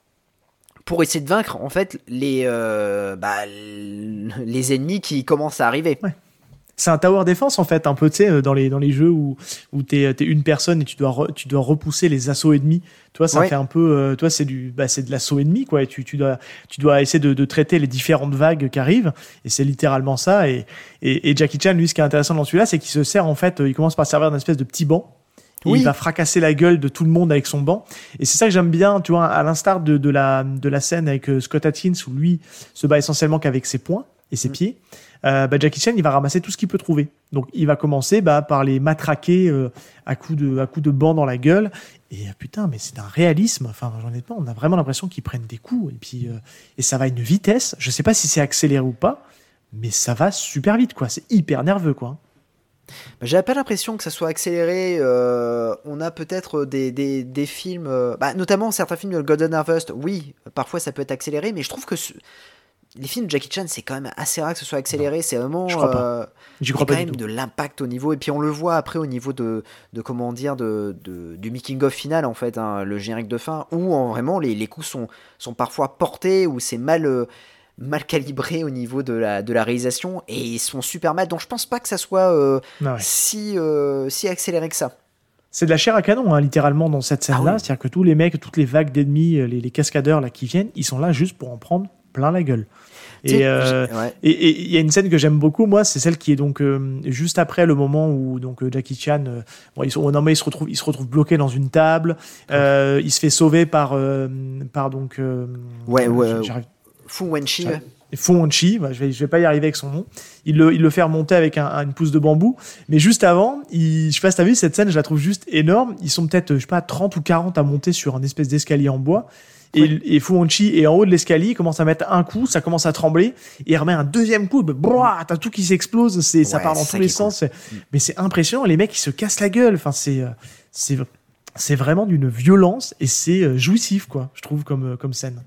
pour essayer de vaincre en fait les, euh, bah, les ennemis qui commencent à arriver. C'est un tower defense en fait, un peu, tu sais, euh, dans les, dans les jeux où, où t'es es une personne et tu dois, re- tu dois repousser les assauts ennemis. Toi, ça Ouais. fait un peu, euh, toi, c'est du, bah, c'est de l'assaut ennemi, quoi. Et tu, tu dois, tu dois essayer de, de traiter les différentes vagues qui arrivent. Et c'est littéralement ça. Et, et, et Jackie Chan, lui, ce qui est intéressant dans celui-là, c'est qu'il se sert, en fait, euh, il commence par servir d'un espèce de petit banc. Oui. Il va fracasser la gueule de tout le monde avec son banc. Et c'est ça que j'aime bien, tu vois, à l'instar de, de, la, de la scène avec euh, Scott Atkins, où lui se bat essentiellement qu'avec ses poings et Mm. ses pieds. Euh, bah, Jackie Chan, il va ramasser tout ce qu'il peut trouver. Donc, il va commencer bah, par les matraquer euh, à coups de, à de banc dans la gueule. Et euh, putain, mais c'est un réalisme. Enfin, honnêtement, on a vraiment l'impression qu'ils prennent des coups. Et puis, euh, et ça va à une vitesse. Je sais pas si c'est accéléré ou pas, mais ça va super vite, quoi. C'est hyper nerveux, quoi. Bah, J'avais pas l'impression que ça soit accéléré. euh, on a peut-être des, des, des films, euh, bah, notamment certains films de Golden Harvest. Oui, parfois ça peut être accéléré, mais je trouve que ce- les films de Jackie Chan, c'est quand même assez rare que ce soit accéléré. C'est vraiment. je crois pas. euh, crois quand pas même de l'impact au niveau. Et puis on le voit après au niveau de, de comment dire, de, de- du making-of final, en fait, hein, le générique de fin, où en, vraiment les, les coups sont, sont parfois portés, où c'est mal. euh, mal calibré au niveau de la, de la réalisation et ils sont super mal donc je pense pas que ça soit euh, Ah ouais. si, euh, si accéléré que ça. C'est de la chair à canon, hein, littéralement, dans cette scène-là. Ah oui. C'est-à-dire que tous les mecs, toutes les vagues d'ennemis, euh, les, les cascadeurs là qui viennent, ils sont là juste pour en prendre plein la gueule. Et euh, j'ai- ouais. et- et il y a une scène que j'aime beaucoup, moi, c'est celle qui est donc euh, juste après le moment où donc Jackie Chan, euh, bon, ils sont, oh non, mais il se retrouve, il se retrouve bloqué dans une table, il se fait sauver par par donc Ouais, ouais, Fu Wenchi, Ouais. Fu Wanchi, bah, je vais, je vais pas y arriver avec son nom. Il le, il le fait remonter avec un, une pousse de bambou. Mais juste avant, il, je sais pas si t'as vu cette scène, je la trouve juste énorme. Ils sont peut-être, je sais pas, 30 ou 40 à monter sur un espèce d'escalier en bois. Et, et Fu Wanchi est en haut de l'escalier, il commence à mettre un coup, ça commence à trembler, et il remet un deuxième coup, brrr, t'as tout qui s'explose, c'est, ça part dans tous les cool. sens. c'est- Mais c'est impressionnant, les mecs, ils se cassent la gueule. Enfin, c'est, euh, c'est, c'est vraiment d'une violence, et c'est euh, jouissif, quoi, je trouve, comme, euh, comme scène.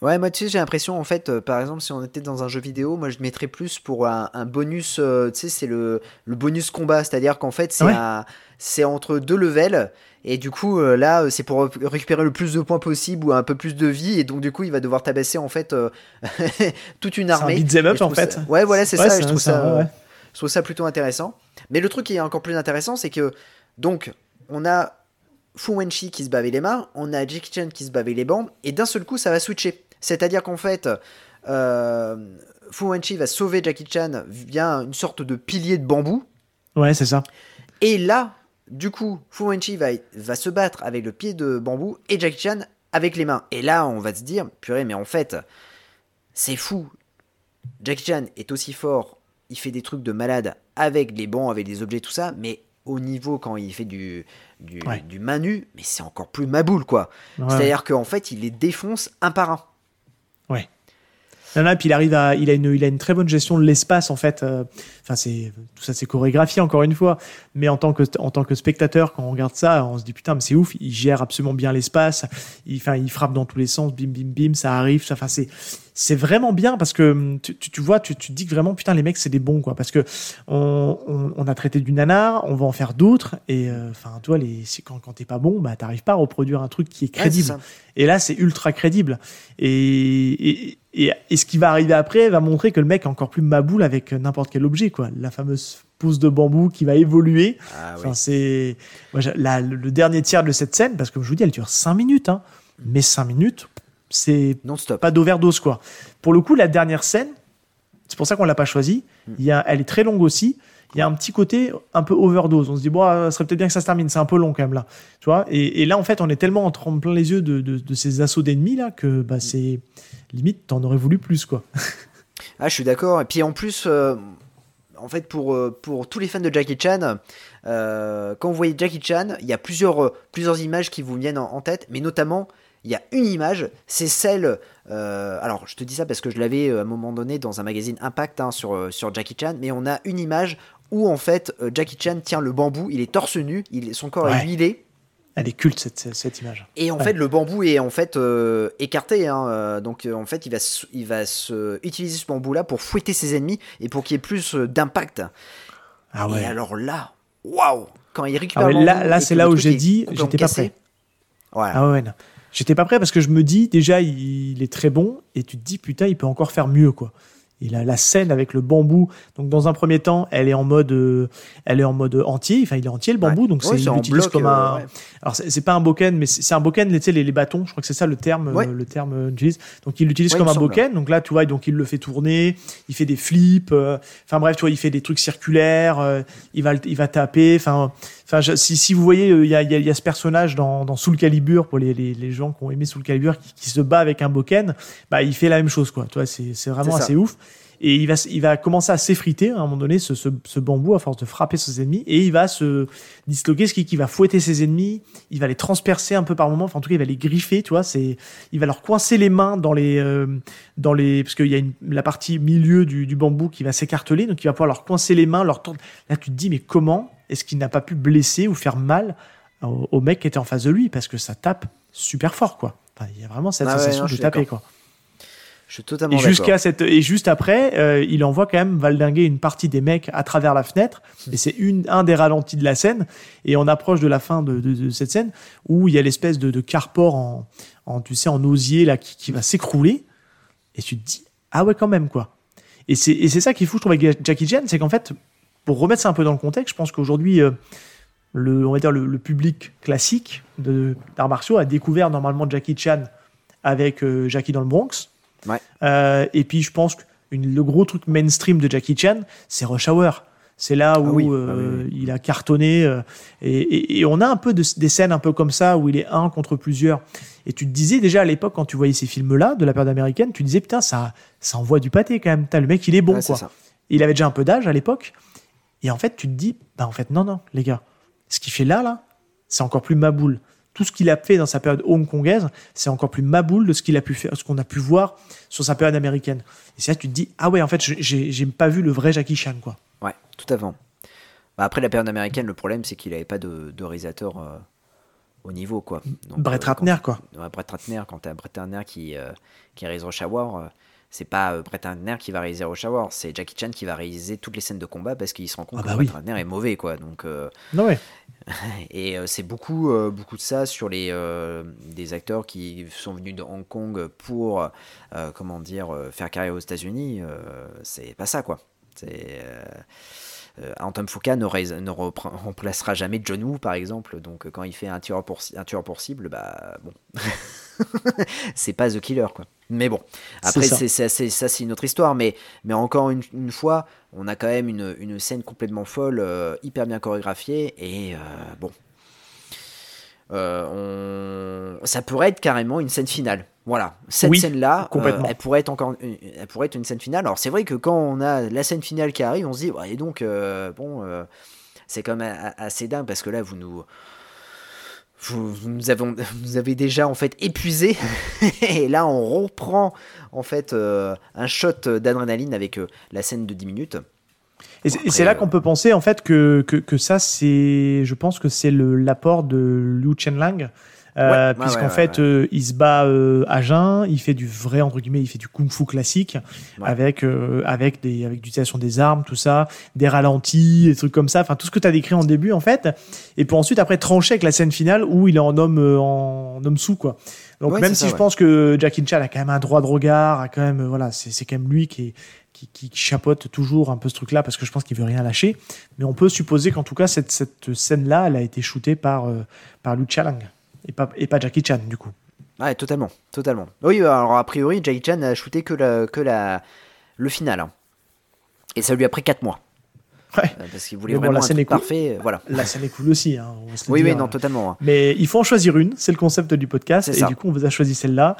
Ouais, moi, tu sais, j'ai l'impression, en fait, euh, par exemple, si on était dans un jeu vidéo, moi, je mettrais plus pour un, un bonus, euh, tu sais, c'est le, le bonus combat, c'est-à-dire qu'en fait, c'est Ouais. un- c'est entre deux levels, et du coup, euh, là, c'est pour ré- récupérer le plus de points possible ou un peu plus de vie, et donc, du coup, il va devoir tabasser, en fait, toute une C'est un armée. beat'em up, en fait. ça- Ouais, voilà, c'est Ouais, ça, je un- trouve ça, ouais. je trouve ça plutôt intéressant. Mais le truc qui est encore plus intéressant, c'est que, donc, on a Fu Wenchi qui se avec les mains, on a Jackie Chan qui se avec les bandes, et d'un seul coup, ça va switcher. C'est-à-dire qu'en fait, euh, Fu Wenchi va sauver Jackie Chan via une sorte de pilier de bambou, Ouais, c'est ça. et là, du coup, Fu Wenchi va, va se battre avec le pied de bambou et Jackie Chan avec les mains. Et là, on va se dire, purée, mais en fait, c'est fou. Jackie Chan est aussi fort, il fait des trucs de malade avec les bancs, avec des objets, tout ça, mais au niveau quand il fait du, du, Ouais. du nue, mais c'est encore plus maboule, quoi. Ouais. C'est-à-dire qu'en fait, il les défonce un par un. Non, non, et puis il arrive à, il a une, il a une très bonne gestion de l'espace en fait. Euh, Enfin, c'est tout ça, c'est chorégraphié encore une fois. Mais en tant que, en tant que spectateur, quand on regarde ça, on se dit putain, mais c'est ouf. Il gère absolument bien l'espace. Il, enfin, il frappe dans tous les sens, bim, bim, bim, ça arrive. ça- Enfin, c'est, c'est vraiment bien parce que hum, tu, tu, tu vois, tu, tu te dis que vraiment putain, les mecs, c'est des bons quoi. Parce que on, on, on a traité du nanar, on va en faire d'autres. Et euh, enfin, toi, les, quand, quand t'es pas bon, bah t'arrives pas à reproduire un truc qui est Ouais, crédible. Et là, c'est ultra crédible. Et, et, et, et ce qui va arriver après va montrer que le mec est encore plus maboule avec n'importe quel objet, quoi. La fameuse pousse de bambou qui va évoluer. Ah, Enfin, c'est le dernier tiers de cette scène, parce que je vous dis, elle dure 5 minutes, hein. mais 5 minutes, c'est Non-stop. pas d'overdose, quoi. Pour le coup, la dernière scène, c'est pour ça qu'on l'a pas choisie. Il y a, elle est très longue aussi. Il y a un petit côté un peu overdose. On se dit, bon, euh, ça serait peut-être bien que ça se termine. C'est un peu long quand même là. Tu vois? Et, et là, en fait, on est tellement en plein les yeux de, de, de ces assauts d'ennemis là que bah, c'est limite, t'en aurais voulu plus quoi. Ah, je suis d'accord. Et puis en plus, euh, en fait, pour, euh, pour tous les fans de Jackie Chan, euh, quand vous voyez Jackie Chan, il y a plusieurs, plusieurs images qui vous viennent en, en tête, mais notamment, il y a une image, c'est celle. euh, alors, je te dis ça parce que je l'avais euh, à un moment donné dans un magazine Impact hein, sur, euh, sur Jackie Chan, mais on a une image où en fait Jackie Chan tient le bambou, il est torse nu, il, son corps est huilé. Elle est culte cette, cette, image. Et en Ouais. fait, le bambou est en fait euh, écarté. hein, donc, en fait, il va, il va se utiliser ce bambou-là pour fouetter ses ennemis et pour qu'il y ait plus d'impact. Ah ouais. Et alors là, waouh Quand il récupère Ah ouais, le là- bambou là, et c'est là où j'ai dit, j'étais pas. Voilà. Ah ouais, non. J'étais pas prêt parce que je me dis, déjà, il est très bon, et tu te dis, putain, il peut encore faire mieux, quoi. Et la, la scène avec le bambou, donc dans un premier temps, elle est en mode, euh, elle est en mode entier, enfin il est entier le bambou, Ouais. donc Ouais, c'est bloc, comme euh, un. ouais. Alors c'est pas un boken, mais c'est un boken, tu sais les, les bâtons, je crois que c'est ça le terme, euh, le terme euh, utilise. Donc il l'utilise comme un boken, donc là tu vois, donc il le fait tourner, il fait des flips, euh, enfin bref, tu vois, il fait des trucs circulaires, euh, il va il va taper, enfin. Enfin, je- si, si vous voyez, euh, il y, a, y a- y a ce personnage dans, dans Soul Calibur, pour les, les, les gens qui ont aimé Soul Calibur, qui, qui se bat avec un boken, bah, il fait la même chose, quoi. Tu vois, c'est c'est vraiment assez ouf. Et il va, il va commencer à s'effriter à un moment donné, ce, ce, ce bambou, à force de frapper ses ennemis, et il va se disloquer, ce qui, qui va fouetter ses ennemis, il va les transpercer un peu par moment, enfin en tout cas il va les griffer, tu vois, c'est, il va leur coincer les mains dans les, euh, dans les, parce qu'il y a une, la partie milieu du, du bambou qui va s'écarteler, donc il va pouvoir leur coincer les mains, leur tordre. Là tu te dis, mais comment est-ce qu'il n'a pas pu blesser ou faire mal au, au mec qui était en face de lui, parce que ça tape super fort, quoi. Enfin, il y a vraiment cette Ah ouais, sensation non, de taper, quoi. Je suis totalement Et d'accord. jusqu'à cette et juste après, euh, il envoie quand même valdinguer une partie des mecs à travers la fenêtre. Et c'est une un des ralentis de la scène. Et on approche de la fin de, de- de cette scène où il y a l'espèce de, de carport en, en tu sais en osier là qui, qui va s'écrouler. Et tu te dis ah ouais quand même quoi. Et c'est et c'est ça qui est fou je trouve avec Jackie Chan, c'est qu'en fait pour remettre ça un peu dans le contexte, je pense qu'aujourd'hui euh, le on va dire le, le public classique d'arts martiaux a découvert normalement Jackie Chan avec euh, Jackie dans le Bronx. Ouais. Euh, et puis je pense que une- le gros truc mainstream de Jackie Chan, c'est Rush Hour. C'est là où Ah oui, euh, ah oui, il a cartonné. euh, et, et- et on a un peu de- des scènes un peu comme ça où il est un contre plusieurs. Et tu te disais déjà à l'époque, quand tu voyais ces films-là de la période américaine, tu disais putain, ça, ça envoie du pâté quand même. Putain, le mec, il est bon quoi. Il avait déjà un peu d'âge à l'époque. Et en fait, tu te dis, bah en fait, non, non, les gars, ce qu'il fait là, là, c'est encore plus maboule. Tout ce qu'il a fait dans sa période hongkongaise, c'est encore plus maboule de ce qu'il a pu faire, ce qu'on a pu voir sur sa période américaine. Et c'est là que tu te dis, ah ouais, en fait, j'ai- pas vu le vrai Jackie Chan, quoi. Ouais, tout fait. Bah, après la période américaine, le problème c'est qu'il n'avait pas de, de réalisateur euh, au niveau quoi. Donc, Brett euh, Ratner, quand- quoi. Ouais, Brett Ratner, quand t'as Brett Ratner qui, euh, qui réalise Rush Hour, c'est pas euh, Brett Ratner qui va réaliser Rush Hour, c'est Jackie Chan qui va réaliser toutes les scènes de combat parce qu'il se rend compte Ah que bah Brett oui. Ratner est mauvais quoi. Donc euh, Non, ouais. et euh, c'est beaucoup, euh, beaucoup de ça sur les des acteurs qui sont venus de Hong Kong pour comment dire faire carrière aux États-Unis. c'est pas ça quoi. C'est Anton Fuqua ne, remplacera jamais John Woo par exemple. Donc euh, quand il fait un tueur pour, un tueur pour cible, bah bon, c'est pas The Killer quoi. Mais bon, après C'est ça. c'est c'est- c'est- ça c'est une autre histoire. Mais mais encore une, une fois, on a quand même une, une scène complètement folle, euh, hyper bien chorégraphiée et euh, bon. Euh, on... Ça pourrait être carrément une scène finale. Voilà, cette Oui, scène-là, euh, elle pourrait être encore, une- elle pourrait être une scène finale. Alors c'est vrai que quand on a la scène finale qui arrive, on se dit, ouais, et donc euh, bon, euh, c'est quand même assez dingue parce que là vous nous, vous, vous nous, avons, vous avez déjà en fait épuisé et là on reprend en fait euh, un shot d'adrénaline avec euh, la scène de 10 minutes. Et c'est- et Après, c'est là qu'on peut penser en fait que, que, que ça, c'est, je pense que c'est le- l'apport de Liu Chenlang. Euh, Ouais, puisqu'en ouais, fait, ouais. euh, il se bat euh, à jeun, il fait du vrai entre guillemets, il fait du kung-fu classique Ouais. avec euh, avec des avec l'utilisation des armes, tout ça, des ralentis, des trucs comme ça, enfin tout ce que tu as décrit en début en fait, et pour ensuite après trancher avec la scène finale où il est en homme euh, en homme sous quoi. Donc Ouais, même si ça, je ouais. pense que Jackie Chan a quand même un droit de regard, a quand même euh, voilà, c'est c'est quand même lui qui est qui, qui, chapeaute toujours un peu ce truc-là parce que je pense qu'il veut rien lâcher. Mais on peut supposer qu'en tout cas, cette, cette scène-là, elle a été shootée par, euh, par Chalang et pas, et pas Jackie Chan, du coup. Ouais, totalement, totalement. Oui, alors a priori, Jackie Chan a shooté que, la, que la, le final. hein. Et ça lui a pris 4 mois. Ouais. Euh, Parce qu'il voulait bon, vraiment la scène est cool. parfait. euh, Voilà. La scène est cool aussi. Hein, on va se le Oui, oui, dire. non, totalement. hein. Mais il faut en choisir une, c'est le concept du podcast. Et ça. du coup, on vous a choisi celle-là.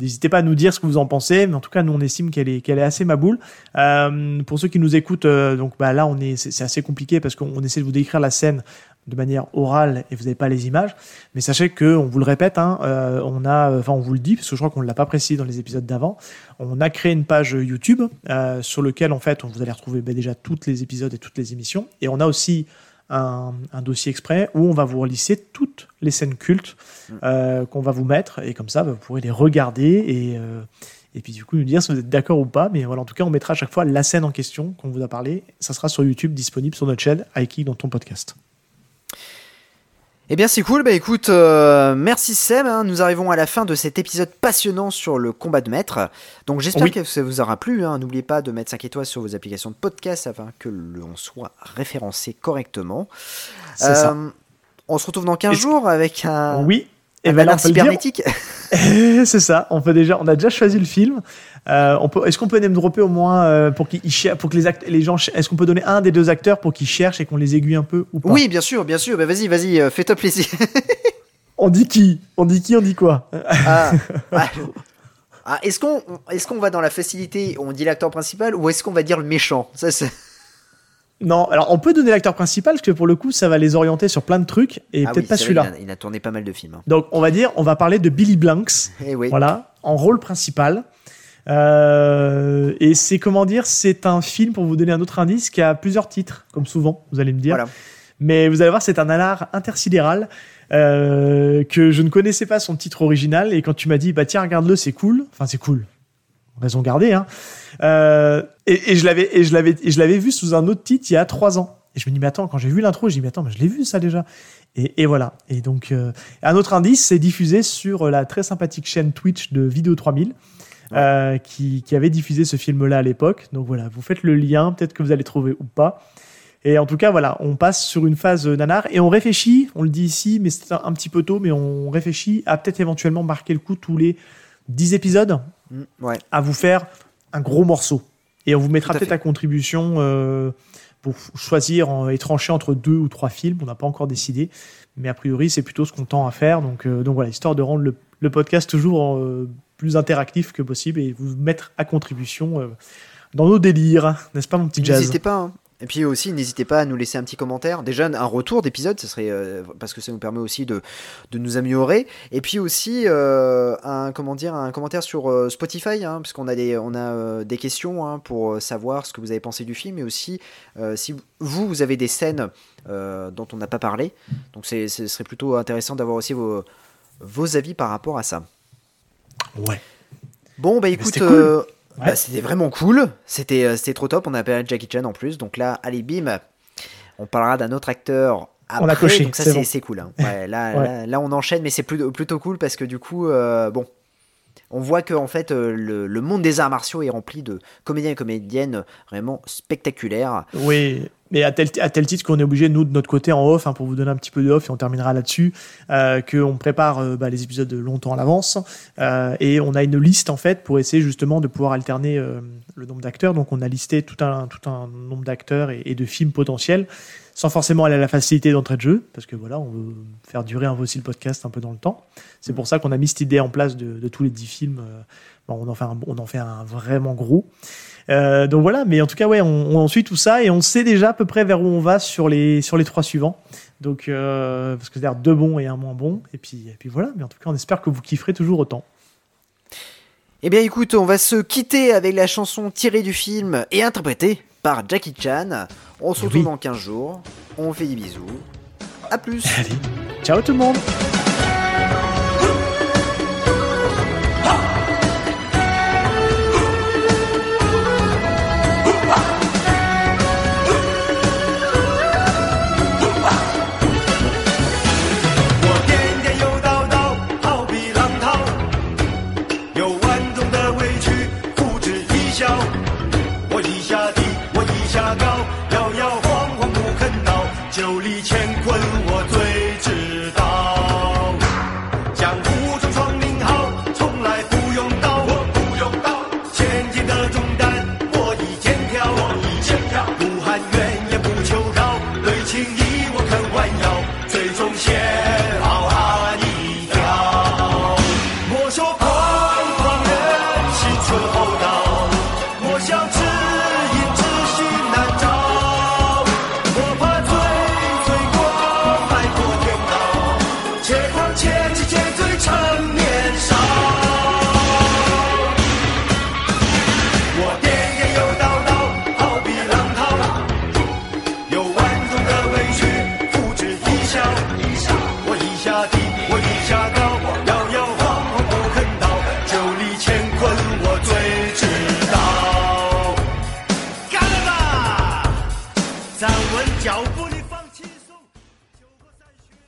N'hésitez pas à nous dire ce que vous en pensez, mais en tout cas, nous on estime qu'elle est, qu'elle est assez maboule. Euh, pour ceux qui nous écoutent, euh, donc bah, là, on est, c'est, assez compliqué parce qu'on essaie de vous décrire la scène de manière orale et vous n'avez pas les images. Mais sachez que, on vous le répète, hein, euh, on a, enfin on vous le dit parce que je crois qu'on ne l'a pas précisé dans les épisodes d'avant. On a créé une page YouTube euh, sur lequel en fait, on vous allez retrouver bah, déjà tous les épisodes et toutes les émissions. Et on a aussi un, un dossier exprès où on va vous relisser toutes les scènes cultes euh, qu'on va vous mettre et comme ça, bah, vous pourrez les regarder et euh, et puis du coup nous dire si vous êtes d'accord ou pas. Mais voilà, en tout cas, on mettra à chaque fois la scène en question qu'on vous a parlé. Ça sera sur YouTube, disponible sur notre chaîne iKick dans ton podcast. Eh bien c'est cool, bah écoute, euh, merci Seb, hein. nous arrivons à la fin de cet épisode passionnant sur le combat de maître. Donc j'espère Oui. que ça vous aura plu, hein. n'oubliez pas de mettre 5 étoiles sur vos applications de podcast afin que l'on soit référencé correctement. Ça. Euh, On se retrouve dans 15 Est-ce- jours avec un, Oui. Et ben on peut le dire. cybernétique. c'est ça. On peut déjà, on a déjà choisi le film. Euh, on peut, est-ce qu'on peut name dropper au moins euh, pour qu'ils pour que les les gens, est-ce qu'on peut donner un des deux acteurs pour qu'ils cherchent et qu'on les aiguille un peu ou pas? Oui, bien sûr, bien sûr, bah vas-y, vas-y, euh, fais-toi plaisir. On dit qui? On dit qui On dit quoi? Ah, ah, ah, est-ce qu'on est qu'on va dans la facilité, on dit l'acteur principal, ou est-ce qu'on va dire le méchant? Ça, c'est- Non. Alors, on peut donner l'acteur principal parce que pour le coup, ça va les orienter sur plein de trucs et Ah peut-être oui, pas celui-là. Il a, il a tourné pas mal de films. hein. Donc, on va dire, on va parler de Billy Blanks. Eh oui. Voilà, en rôle principal. Euh, et c'est comment dire, c'est un film pour vous donner un autre indice qui a plusieurs titres, comme souvent, vous allez me dire. Voilà. Mais vous allez voir, c'est un nanar intersidéral euh, que je ne connaissais pas son titre original. Et quand tu m'as dit, bah tiens, regarde-le, c'est cool. Enfin, c'est cool. Raison gardée. Hein. Euh, et, et je l'avais et je l'avais je l'avais vu sous un autre titre il y a trois ans. Et je me dis, mais attends, quand j'ai vu l'intro, je dis, mais attends, mais je l'ai vu ça déjà. Et, et voilà. Et donc, euh, un autre indice, c'est diffusé sur la très sympathique chaîne Twitch de Vidéo 3000. euh, qui, qui avait diffusé ce film-là à l'époque. Donc voilà, vous faites le lien, peut-être que vous allez trouver ou pas. Et en tout cas, voilà, on passe sur une phase euh, nanar et on réfléchit, on le dit ici, mais c'est un, un petit peu tôt, mais on réfléchit à peut-être éventuellement marquer le coup tous les 10 épisodes Mm, ouais. à vous faire un gros morceau. Et on vous mettra peut-être à contribution euh, pour choisir en- et trancher entre deux ou trois films. On n'a pas encore décidé, mais a priori, c'est plutôt ce qu'on tend à faire. Donc, euh, donc voilà, histoire de rendre le, le podcast toujours euh, plus interactif que possible et vous mettre à contribution dans nos délires, n'est-ce pas, mon petit jazz? N'hésitez pas. hein. Et puis aussi, n'hésitez pas à nous laisser un petit commentaire. Déjà, un retour d'épisode, ce serait euh, parce que ça nous permet aussi de, de nous améliorer. Et puis aussi euh, un comment dire un commentaire sur euh, Spotify, hein, parce qu'on a des on a des questions hein, pour savoir ce que vous avez pensé du film, et aussi si vous vous avez des scènes dont on n'a pas parlé. Donc c'est ce serait plutôt intéressant d'avoir aussi vos vos avis par rapport à ça. Ouais. Bon bah écoute, c'était cool. Ouais. bah, c'était vraiment cool. C'était euh, c'était trop top. On a appelé Jackie Chan en plus. Donc là, allez bim, on parlera d'un autre acteur. Après, On a coché, donc ça c'est bon. cool. hein. Ouais, là, Ouais. là, là, on enchaîne, mais c'est plutôt, plutôt cool parce que du coup, euh, bon, on voit que en fait euh, le, le monde des arts martiaux est rempli de comédiens et comédiennes vraiment spectaculaires. Oui, mais à tel, à tel titre qu'on est obligé, nous, de notre côté, en off, hein, pour vous donner un petit peu de off, et on terminera là-dessus, euh, qu'on prépare euh, bah, les épisodes longtemps à l'avance, euh, et on a une liste, en fait, pour essayer justement de pouvoir alterner euh, le nombre d'acteurs. Donc, on a listé tout un, tout un nombre d'acteurs et, de films potentiels, sans forcément aller à la facilité d'entrée de jeu, parce que voilà, on veut faire durer un peu le podcast un peu dans le temps. C'est pour ça qu'on a mis cette idée en place de, de tous les 10 films. euh, bon, on, en fait un, on en fait un vraiment gros. Euh, donc voilà, mais en tout cas, ouais, on, on suit tout ça et on sait déjà à peu près vers où on va sur les, sur les trois suivants. Donc, euh, parce que c'est-à-dire deux bons et un moins bon. Et puis, et puis voilà, mais en tout cas, on espère que vous kifferez toujours autant. Eh bien écoute, on va se quitter avec la chanson tirée du film et interprétée par Jackie Chan. On se Eh retrouve oui. dans 15 jours. On fait des bisous. À plus. Allez, ciao tout le monde!